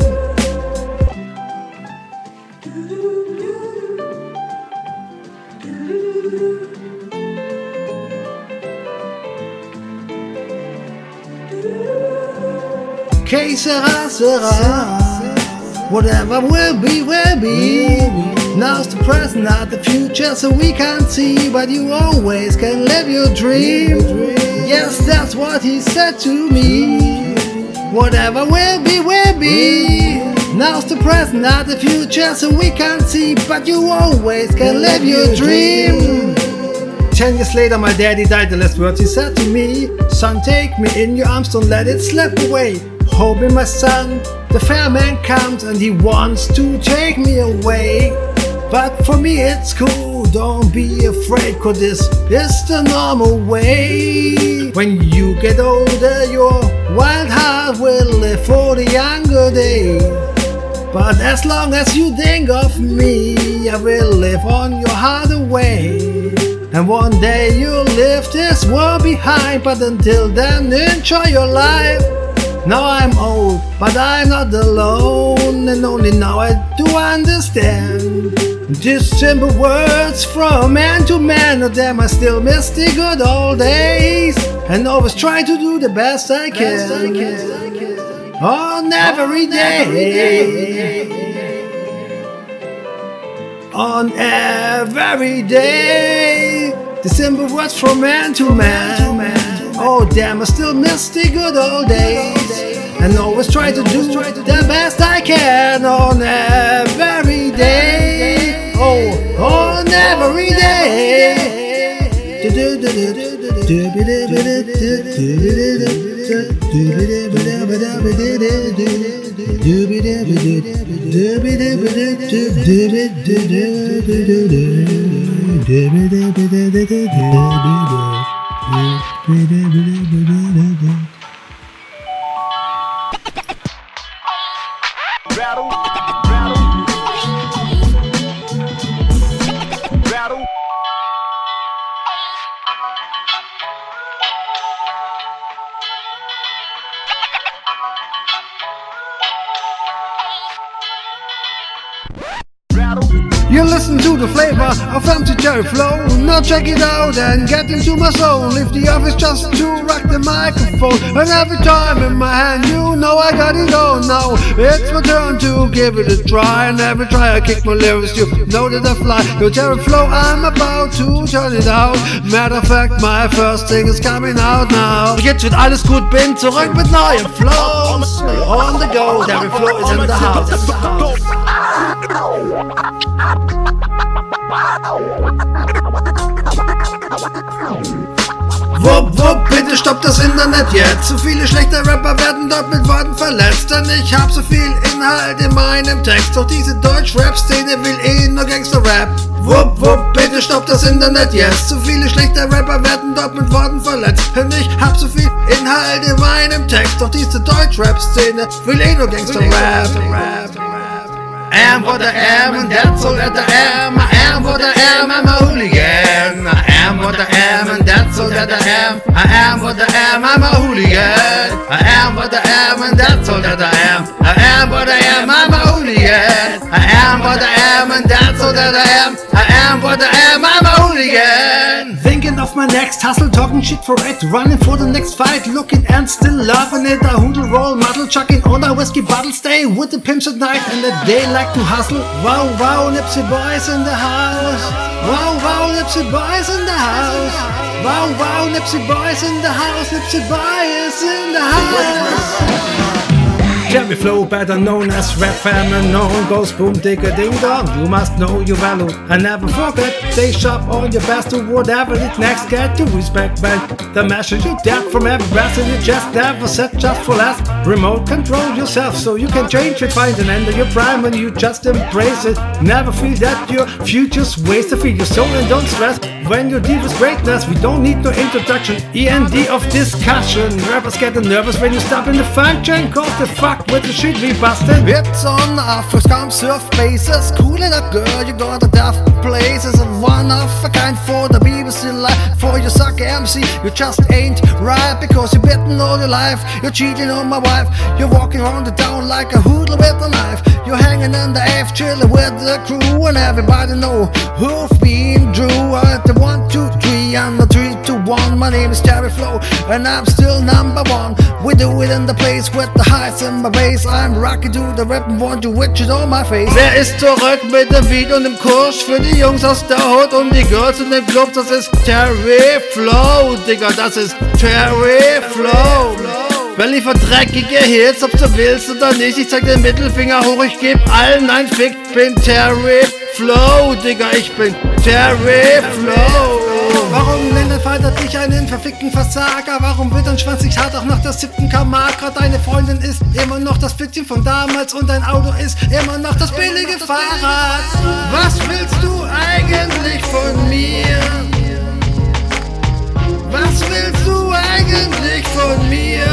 Que sera, sera. Whatever will be, will be. Now's the present, not the future, so we can't see, but you always can live your dream. Yes, that's what he said to me. Whatever will be, will be. Now's the present, not the future, so we can't see, but you always can live your dream. Ten years later, my daddy died. The last words he said to me Son, take me in your arms, don't let it slip away. Me, my son. The fair man comes and he wants to take me away. But for me, it's cool. Don't be afraid, cause this is the normal way. When you get older, your wild heart will live for the younger days. But as long as you think of me, I will live on your heart away. And one day you'll leave this world behind, but until then, enjoy your life. Now I'm old, but I'm not alone, and only now I do understand. Simple words from man to man, of them I still miss the good old days, and always try to do the best I can. On every day. On every day. The simple words from man to man. Oh damn, I still miss the good old days. And always try to do the best I can on every every day. You listen to the flavor of MC terry flow. Now check it out and get into my soul. Leave the office just to rock the microphone. And every time in my hand, you know I got it all. Now it's my turn to give it a try. And every try I kick my lyrics, you know that I fly. Your Terry Flow, I'm about to turn it out. Matter of fact, my first thing is coming out now. Jetzt wird alles gut, bin zurück mit neuen Flows. On the go, every flow is in the house. Wupp, wupp, bitte stopp das Internet jetzt. Zu viele schlechte Rapper werden dort mit Worten verletzt. Denn ich hab so viel Inhalt in meinem Text. Doch diese Deutsch-Rap-Szene will eh nur Gangster-Rap. Wupp, wupp, bitte stopp das Internet jetzt. Zu viele schlechte Rapper werden dort mit Worten verletzt. Denn ich hab so viel Inhalt in meinem Text. Doch diese Deutsch-Rap-Szene will eh nur Gangster-Rap. I am what I am, and that's all that I am. I am what I am, I'm a hooligan. I am what I am, and that's all that I am. I am what I am, I'm a hooligan. I am what I am, and that's all that I am. I am what I am, I'm a hooligan. I am what I am, and that's all that I am. I am what I am, I'm a hooligan. Thinking of my next hustle, talking shit for it, running for the next fight, looking and still loving it. I hoodle roll, muddle, chucking on a whiskey bottle, stay with the pimps at night, and the day like to hustle. Wow, wow, Nipsey boys in the house. Wow, wow, Nipsey boys in the house. Wow, wow, Nipsey boys in the house. Nipsey boys in the house. Terry Flow, better known as Rap known goes boom digga ding dong. You must know your value and never forget. Stay sharp on your best to whatever it next. Get to respect when the message you get from every breath in your chest. Never set just for last. Remote control yourself so you can change it. Find an end of your prime when you just embrace it. Never feel that your future's wasted. Feel your soul and don't stress. When you deal with greatness, we don't need no introduction. END of discussion. Rappers getting nervous when you stop in the function. Cause the fuck with the shit we busted. It's on Afro scum surf places. Cool up, girl. You got the deaf places. A one of a kind for the BBC life. For your suck MC, you just ain't right because you're bitten all your life. You're cheating on my wife. You're walking around the town like a hoodlum with a knife. You're hanging in the F, chilling with the crew, and everybody know who've been drew. At the one, two, three, and the three, two, one. My name is Terry Flow, and I'm still number one. We do it in the place with the highs in my bass. I'm rocky to the rap and want to witch it on my face. Wer ist zurück mit dem Beat und dem Kurs für die Jungs aus der Hood und die Girls in den Clubs? Das ist Terry Flow, Digga, das ist Terry Flow. Berlin für dreckige Hits, ob du willst oder nicht. Ich zeig den Mittelfinger hoch, ich geb allen ein Fick. Bin Terry Flow, Digga, ich bin Terry Flow. Warum nennt der Vater dich einen verfickten Versager? Warum wird dein Schwanz nicht hart auch nach der siebten Kamera? Deine Freundin ist immer noch das Pfitzchen von damals und dein Auto ist immer noch das billige Fahrrad. Was willst du eigentlich von mir? Was willst du eigentlich von mir?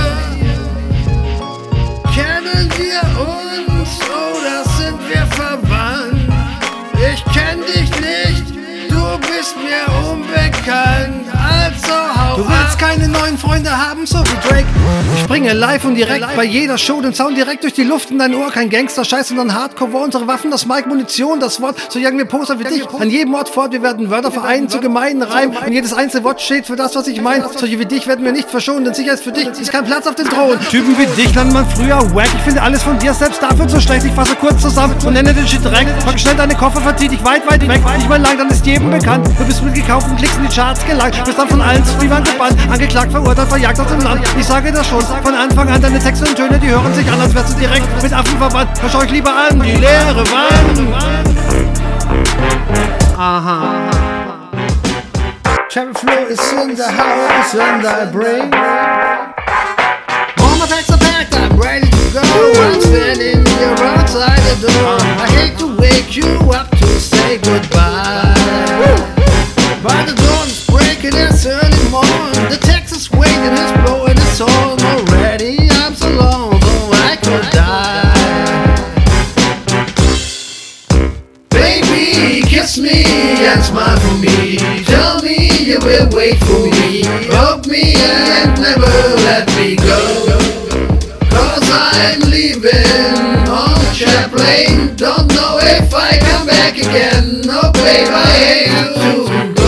Kennen wir uns oder sind wir verwandt? Ich kenn dich nicht, ist mir unbekannt, also Du willst keine neuen Freunde haben, so wie Drake. Ich bringe live und direkt bei jeder Show den Sound direkt durch die Luft in dein Ohr. Kein Gangster-Scheiß, sondern Hardcore. War unsere Waffen, das Mike, Munition, das Wort. So jagen wir Poster wie dich an jedem Ort fort. Wir werden Wörter vereinen zu gemeinen Reimen. Und jedes einzelne Wort steht für das, was ich meine. Solche wie dich werden wir nicht verschonen, denn sicher ist für dich ist kein Platz auf dem Thron. Typen wie dich lernt man früher wack. Ich finde alles von dir selbst dafür zu schlecht. Ich fasse kurz zusammen und nenne den Shit direkt. Pack schnell deine Koffer, verzieh dich weit, weit weg. Nicht mal lang, dann ist jedem bekannt. Du bist mit gekauften Klicks in die Charts gelangt. Bist dann von allen zu Gebannt. Angeklagt, verurteilt, verjagt aus dem Land. Ich sage das schon von Anfang an. Deine Texte und Töne, die hören sich an, als wärst du direkt mit Affen verwandt. Hör schau euch lieber an, die leere Wand. Aha. Cherry Flow is in the house and I bring All my bags are packed, I'm ready to go I'm standing here outside the door I hate to wake you up to say goodbye But the dawn is breaking, The Wind blowing, it's I'm so though I could die Baby, kiss me and smile for me. Tell me you will wait for me. Hug me and never let me go. Cause I'm leaving on Chaplain. Don't know if I come back again. Oh babe, I hate go.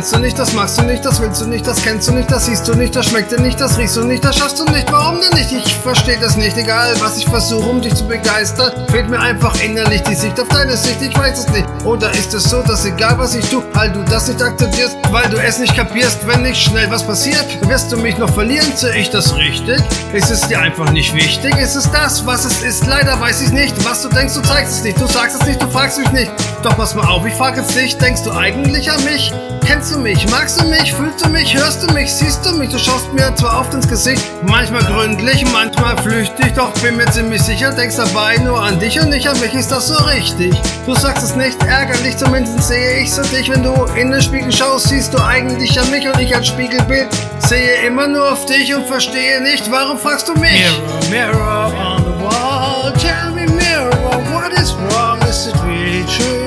Kannst du nicht, das machst du nicht, das willst du nicht, das kennst du nicht, das siehst du nicht, das schmeckt dir nicht, das riechst du nicht, das schaffst du nicht. Warum denn nicht? Ich versteh das nicht, egal was ich versuche, um dich zu begeistern, fehlt mir einfach innerlich die Sicht auf deine Sicht, ich weiß es nicht. Oder ist es so, dass egal was ich tu, weil du das nicht akzeptierst, weil du es nicht kapierst, wenn nicht schnell was passiert, wirst du mich noch verlieren, sehe ich das richtig? Ist es dir einfach nicht wichtig? Ist es das, was es ist? Leider weiß ich nicht, was du denkst, du zeigst es nicht, du sagst es nicht, du fragst mich nicht. Doch pass mal auf, ich frag jetzt dich, denkst du eigentlich an mich? Kennst du mich? Magst du mich? Fühlst du mich? Hörst du mich? Siehst du mich? Du schaust mir zwar oft ins Gesicht, manchmal gründlich, manchmal flüchtig, doch bin mir ziemlich sicher, denkst dabei nur an dich und nicht an mich, ist das so richtig? Du sagst es nicht, ärgerlich, zumindest sehe ich so dich, wenn du in den Spiegel schaust, siehst du eigentlich an mich und ich als Spiegelbild sehe immer nur auf dich und verstehe nicht, warum fragst du mich? Mirror, mirror on the wall, tell me mirror, what is wrong? Is it really true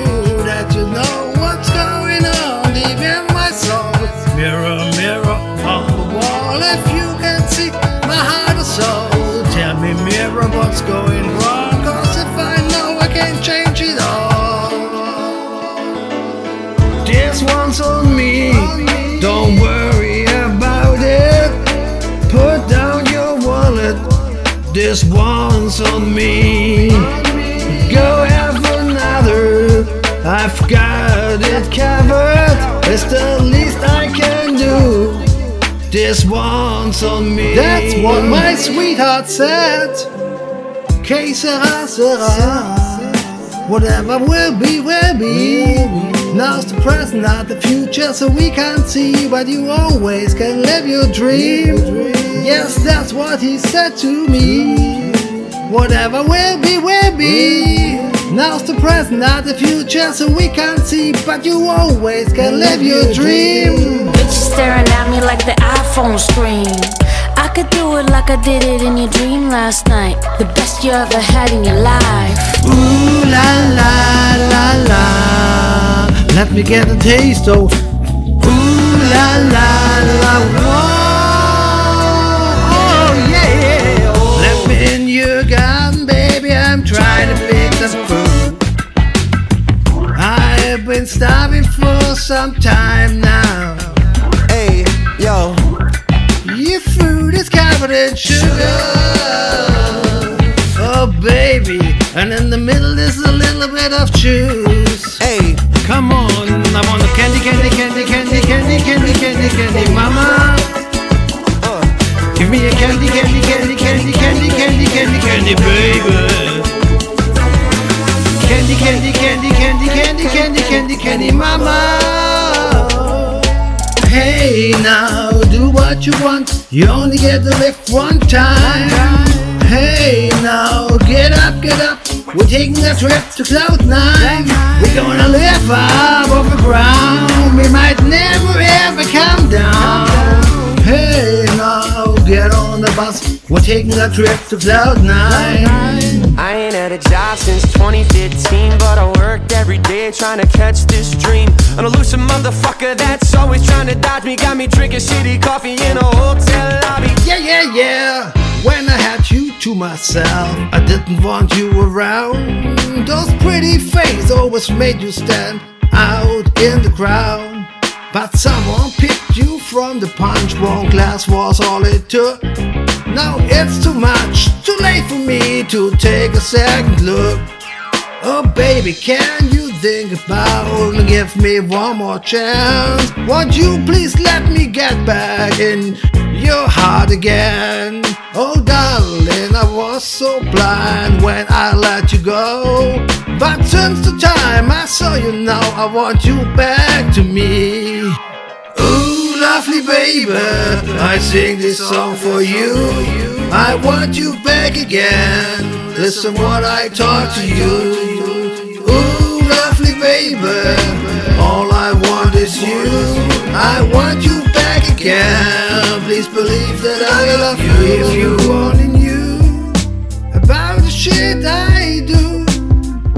what's going wrong, cause if I know I can change it all. This one's on me, don't worry about it. Put down your wallet, this one's on me. Go have another, I've got it covered. It's the least I can do. This one's on me. That's what my sweetheart said. Sera, sera. Whatever will be, will be. Now's the present, not the future, so we can't see. But you always can live your dream. Yes, that's what he said to me. Whatever will be, will be. Now's the present, not the future, so we can't see. But you always can live your dream. Bitches staring at me like the iPhone screen. I could do it like I did it in your dream last night. The best you ever had in your life. Ooh la la la la. Let me get a taste, oh. Ooh la la la. Whoa, oh yeah. Oh. Let me in your garden, baby. I'm trying to pick some fruit. I've been starving for some time now. Hey, yo. Your fruit is covered in sugar. Oh, baby. And in the middle is a little bit of juice. Hey, Come on, I want a candy, candy, candy, candy, candy, candy, candy, candy, mama. Give me a candy, candy, candy, candy, candy, candy, candy, candy, baby. Candy, candy, candy, candy, candy, candy, candy, candy, mama. Hey now, do what you want. You only get to live one time. Hey now, get up, get up. We're taking a trip to Cloud Nine. We're gonna live up off the ground. We might never ever come down. Hey now, get on the bus. We're taking a trip to Cloud Nine. I ain't had a job since 2015, but I worked every day trying to catch this dream. An elusive motherfucker that's always trying to dodge me, got me drinking shitty coffee in a hotel lobby. Yeah, yeah, yeah. When I had you to myself, I didn't want you around. Those pretty faces always made you stand out in the crowd. But someone picked you from the punch. One glass was all it took. Now it's too much, too late for me to take a second look. Oh baby, can you think about and give me one more chance? Won't you please let me get back in your heart again? Oh darling, I was so blind when I let you go. But since the time I saw you now, I want you back to me. Ooh, lovely baby, I sing this song for you. I want you back again. Listen what I talk to you. Ooh, lovely baby, all I want is you. I want you back again. Please believe that I love you. If you only knew about the shit I do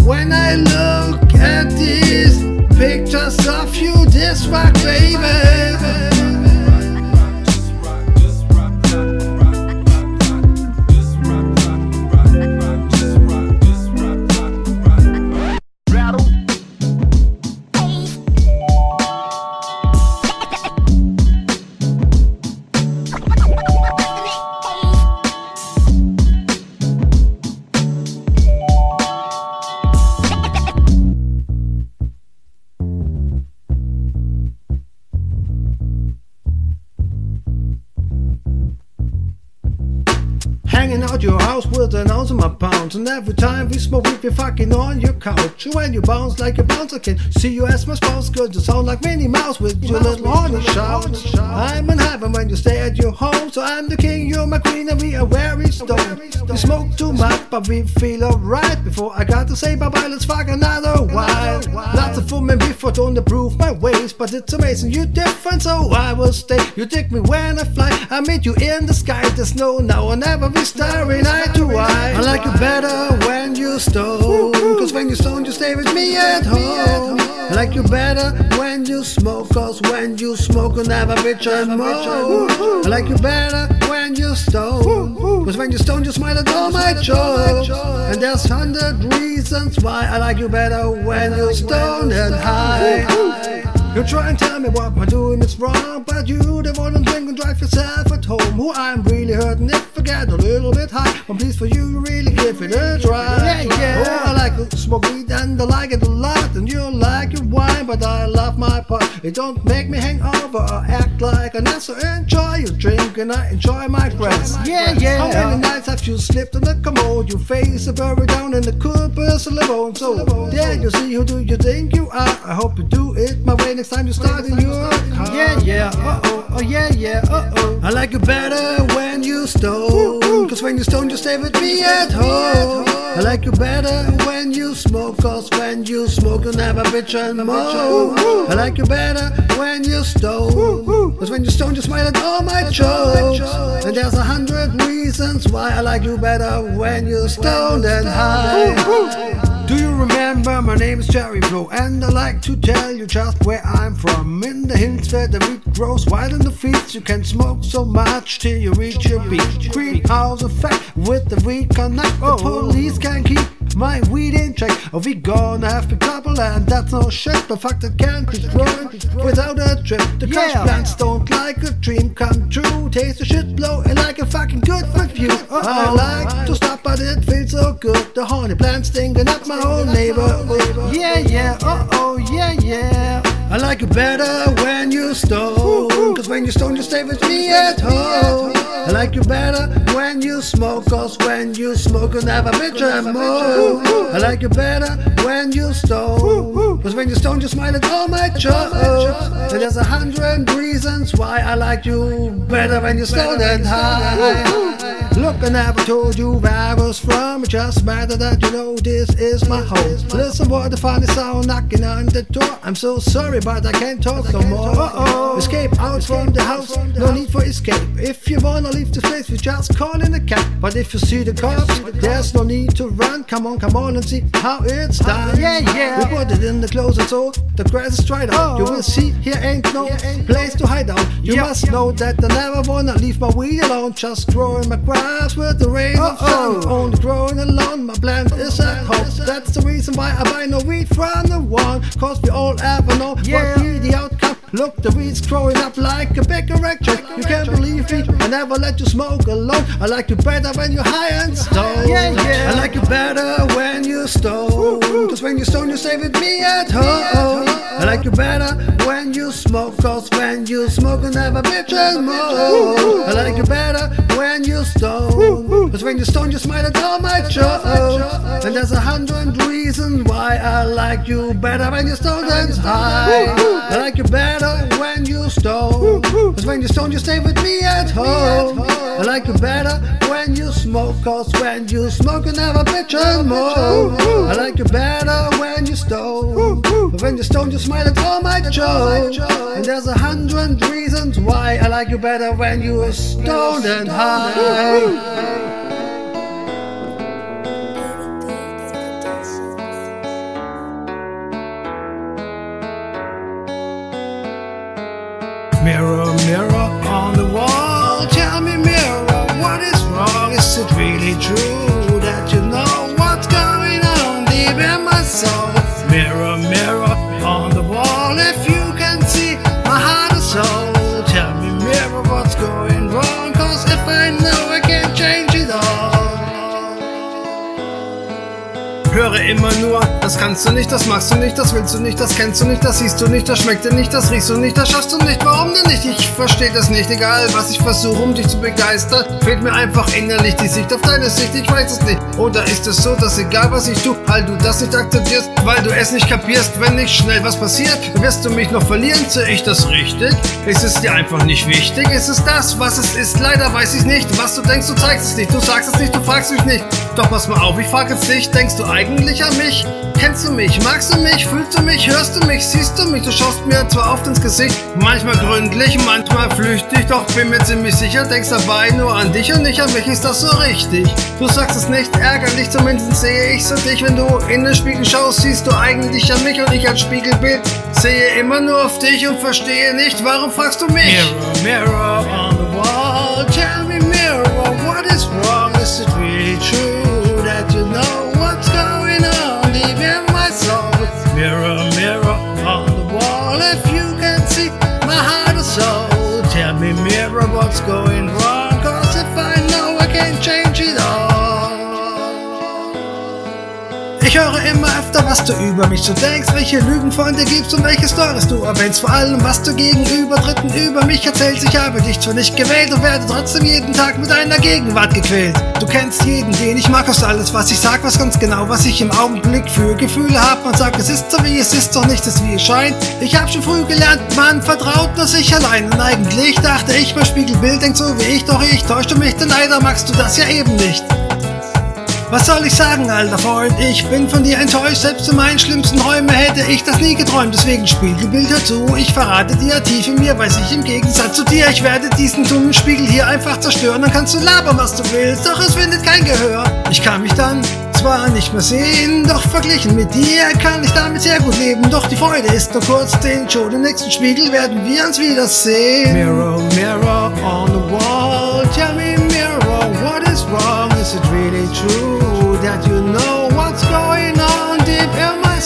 when I look at these pictures of you, this rock baby. Out your house with an ounce of my pounds. And every time we smoke weed, be fucking on your couch. When you bounce like a bounce, I can see you as my spouse. Cause you sound like Minnie Mouse with your little horny shout. I'm in heaven when you stay at your home. So I'm the king, you're my queen, and we are very stoned. We smoke too much, but we feel alright. Before I got to say bye bye, let's fuck another while. Lots of women before don't approve my ways, but it's amazing you're different, so I will stay. You take me when I fly, I meet you in the sky. There's no now or never we be starry eye to eye. I like you better when you stone, cause when you stone, you stay with me at home. I like you better when you smoke, cause when you smoke, you never bitch and moan. I like you better when you stone, cause when you stone, you smile at all my jokes. And there's hundred reasons why I like you better when you stoned and high. You try and tell me what I'm doing is wrong, but you the one to drink and drive yourself at home. Who I'm really hurting if I get a little bit high. But please for you, you really give it a try. Yeah, yeah. Oh, I like to smoke weed and I like it a lot, and you like your wine, but I love my part. It don't make me hang over or act like an ass. So enjoy your drink and I enjoy my friends. Yeah, yeah. How many nights have you slipped on the commode? Your face is buried down in the cool person bone. So there you see who do you think you are? I hope you do it my way next time you start in your car. Yeah, yeah. Uh oh. Oh yeah, yeah. Uh oh. I like you better when you Cause when you stone, you stay with me at home. I like you better when you smoke. Cause when you smoke, you never bitch and moan. I like you better when you stone. Cause when you stone, you smile at all my jokes. And there's a hundred reasons why I like you better when you're stoned and high. Do you remember my name is Terry Flow and I like to tell you just where I'm from. In the hills where the wheat grows wild in the fields, you can smoke so much till you reach your beach. Greenhouse effect with the weed connect. The oh. police can keep my weed in check. Or we gonna have to couple and that's no shit. The fact that can't be without a trip. The cash plants don't like a dream come true. Taste the shit blowing like a fucking good review. I like to stop but it feels so good. The honey plants stinging up my whole neighborhood. Yeah, yeah, uh oh, yeah, yeah. I like it better when you stone. Cause when you stone, you stay with me at home. I like you better when you smoke. Cause when you smoke, you never bitch and moan. I like you better when you stone. Cause when you stone, you smile at all my jokes. And there's a hundred reasons why I like you better when you're stoned and high. Look, I never told you where I was from. It just matter that you know this is my home. Listen what the funny sound knocking on the door. I'm so sorry, but I can't talk no more. Uh-oh. Escape out from the house, no need for escape. If you wanna leave this place, we just call in a cab. But if you see the cops, there's no need to run. Come on, come on and see how it's done. Yeah, yeah. We put it in the closet so the grass is dried out. You will see here ain't no place to hide out. You must know that I never wanna leave my weed alone. Just growing my grass with the rain of sun. Only growing alone, my plant is at home. That's the reason why I buy no weed from the one. Cause we all ever know what be the outcome. Look, the weed's growing up like a big erection. You can't believe me, I never let you smoke alone. I like you better when you're high and stoned. Yeah, yeah. I like you better when you stone. Cause when you're stoned, you stay with me at home. I like you better when you smoke. Cause when you smoke, you never bitch and moan. I like you better when you stone. Cause when you stone, you smile at all my jokes. And there's a hundred reasons why I like you better when you're stoned and high. I like you better when you stone. Cause when you stone, you stay with me at home. I like you better when you smoke. Cause when you smoke, you never bitch and moan. I like you better when you stone. But when you stone, you smile at all my jokes. And there's a hundred reasons why I like you better when you are stoned and high. It true that you know what's going on deep in my soul? Mirror, Höre immer nur, das kannst du nicht, das magst du nicht, das willst du nicht, das kennst du nicht, das siehst du nicht, das schmeckt dir nicht, das riechst du nicht, das schaffst du nicht. Warum denn nicht? Ich verstehe das nicht. Egal, was ich versuche, um dich zu begeistern, fehlt mir einfach innerlich die Sicht auf deine Sicht. Ich weiß es nicht. Oder ist es so, dass egal was ich tue, weil du das nicht akzeptierst, weil du es nicht kapierst, wenn nicht schnell was passiert, wirst du mich noch verlieren? Sehe ich das richtig? Ist es dir einfach nicht wichtig? Ist es das, was es ist? Leider weiß ich nicht. Was du denkst, du zeigst es nicht. Du sagst es nicht, du fragst mich nicht. Doch pass mal auf, ich frage jetzt dich. Denkst du eigentlich an mich? Kennst du mich? Magst du mich? Fühlst du mich? Hörst du mich? Siehst du mich? Du schaust mir zwar oft ins Gesicht, manchmal gründlich, manchmal flüchtig, doch bin mir ziemlich sicher, denkst dabei nur an dich und nicht an mich. Ist das so richtig? Du sagst es nicht, ärgerlich, zumindest sehe ich so dich. Wenn du in den Spiegel schaust, siehst du eigentlich an mich und ich als Spiegelbild sehe immer nur auf dich und verstehe nicht, warum fragst du mich? Mirror, mirror on the wall, tell me mirror, what is wrong? Is it really true going on deep in my soul? Mirror, mirror on the wall, if you can see my heart or soul, tell me mirror what's going wrong, Ich höre immer öfter, was du über mich so denkst, welche Lügen von dir gibst und welche Stories du erwähnst. Vor allem, was du gegenüber Dritten über mich erzählst. Ich habe dich zwar nicht gewählt und werde trotzdem jeden Tag mit deiner Gegenwart gequält. Du kennst jeden, den ich mag, aus alles, was ich sag, was ganz genau, was ich im Augenblick für Gefühle hab. Man sagt, es ist so wie es ist, doch nicht das wie es scheint. Ich hab schon früh gelernt, man vertraut nur sich allein. Und eigentlich dachte ich, mein Spiegelbild denkt so wie ich, doch ich täuschte mich, denn leider magst du das ja eben nicht. Was soll ich sagen, alter Freund? Ich bin von dir enttäuscht, selbst in meinen schlimmsten Träumen hätte ich das nie geträumt. Deswegen Spiegelbild hör zu, ich verrate dir tief in mir, weiß ich im Gegensatz zu dir, ich werde diesen dummen Spiegel hier einfach zerstören. Dann kannst du labern, was du willst, doch es findet kein Gehör. Ich kann mich dann zwar nicht mehr sehen, doch verglichen mit dir kann ich damit sehr gut leben. Doch die Freude ist nur kurz, denn schon im nächsten Spiegel werden wir uns wiedersehen. Mirror, mirror on the wall, tell me mirror, what is wrong? Is it really true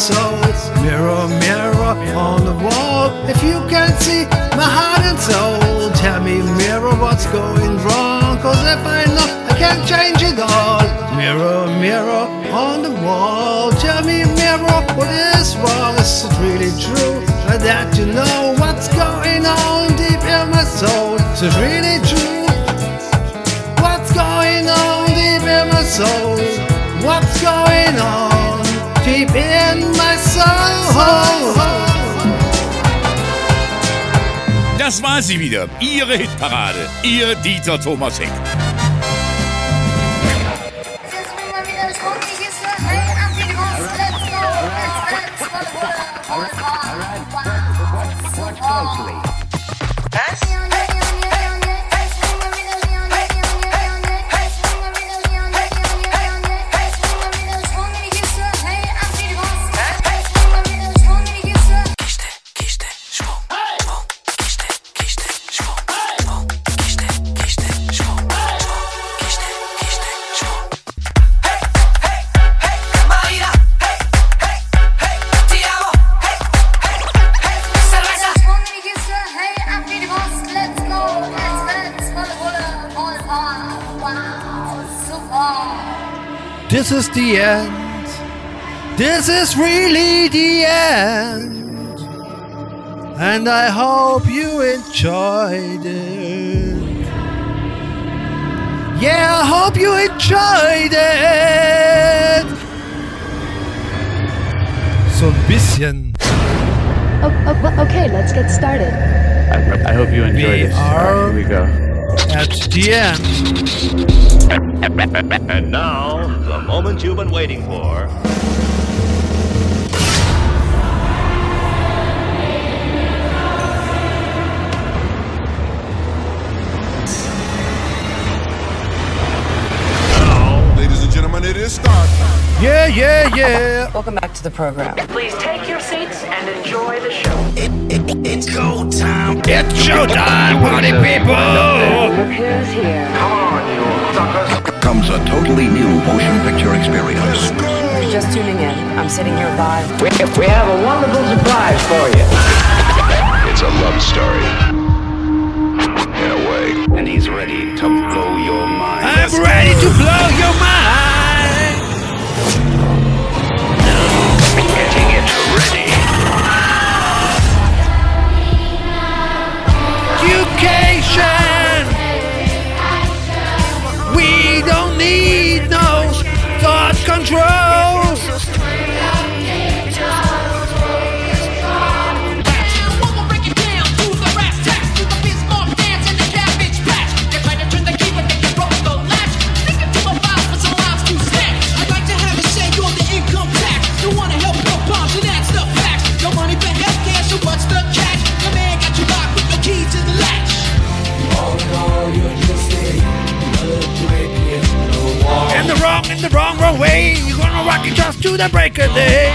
my? Mirror, mirror on the wall, if you can see my heart and soul, tell me mirror what's going wrong, cause if I know I can't change it all. Mirror, mirror on the wall, tell me mirror what is wrong, is it really true that you know what's going on deep in my soul? Is it really true? What's going on deep in my soul? What's going on deep in my soul? Das war sie wieder, Ihre Hitparade, Ihr Dieter Thomas Heck. This is the end. This is really the end. And I hope you enjoyed it. Yeah, I hope you enjoyed it. So ein bisschen. Oh, oh, okay, let's get started. I, I hope you enjoy We this. are- Here we go. At the end. And now, the moment you've been waiting for. Now, Ladies and gentlemen, it is start time. Yeah, yeah, yeah. Welcome back to the program. Please take it's go time. It's showtime, party people. Look who's here. Come on, you suckers. comes a totally new motion picture experience. If you're just tuning in, I'm sitting here live. We, we have a wonderful surprise for you. It's a love story. In a way. And he's ready to blow your mind. I'm ready to blow your mind. education. We don't need no thought controls. The wrong, wrong, way. You're gonna rock it just to the break of day.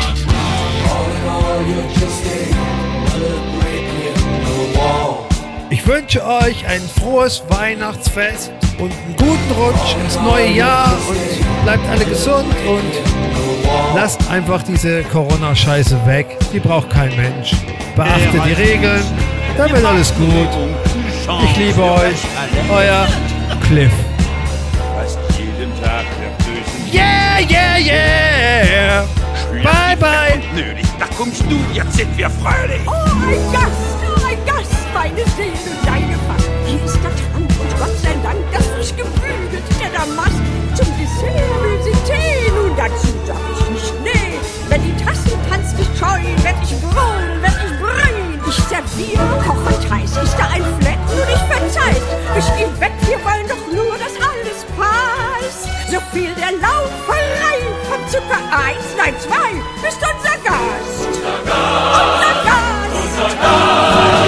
Ich wünsche euch ein frohes Weihnachtsfest und einen guten Rutsch ins neue Jahr und bleibt alle gesund und lasst einfach diese Corona-Scheiße weg. Die braucht kein Mensch. Beachtet die Regeln, dann wird alles gut. Ich liebe euch. Euer Cliff. Yeah, yeah, yeah. Bye, bye. Nötig, da kommst du, jetzt sind wir fröhlich. Oh, ein Gast, oh, ein Gast, meine Seele, deine Fass. Hier ist der Trank und Gott sei Dank, dass mich gefüget, der Damast. Zum Dessert will sie Tee, nun dazu sag ich nicht nee. Wenn die Tassen tanzt, ich scheu, wenn ich brüllen, wenn ich brüllen. Ich serviere, koche heiß, ist da ein Fleck, nur nicht verzeiht. Ich geh weg, wir wollen doch nur, dass alles passt. Eis, so viel der Lauferei. Vom Zucker eins, nein zwei, bist unser Gast. Unser Gast. Unser Gast. Unser Gast.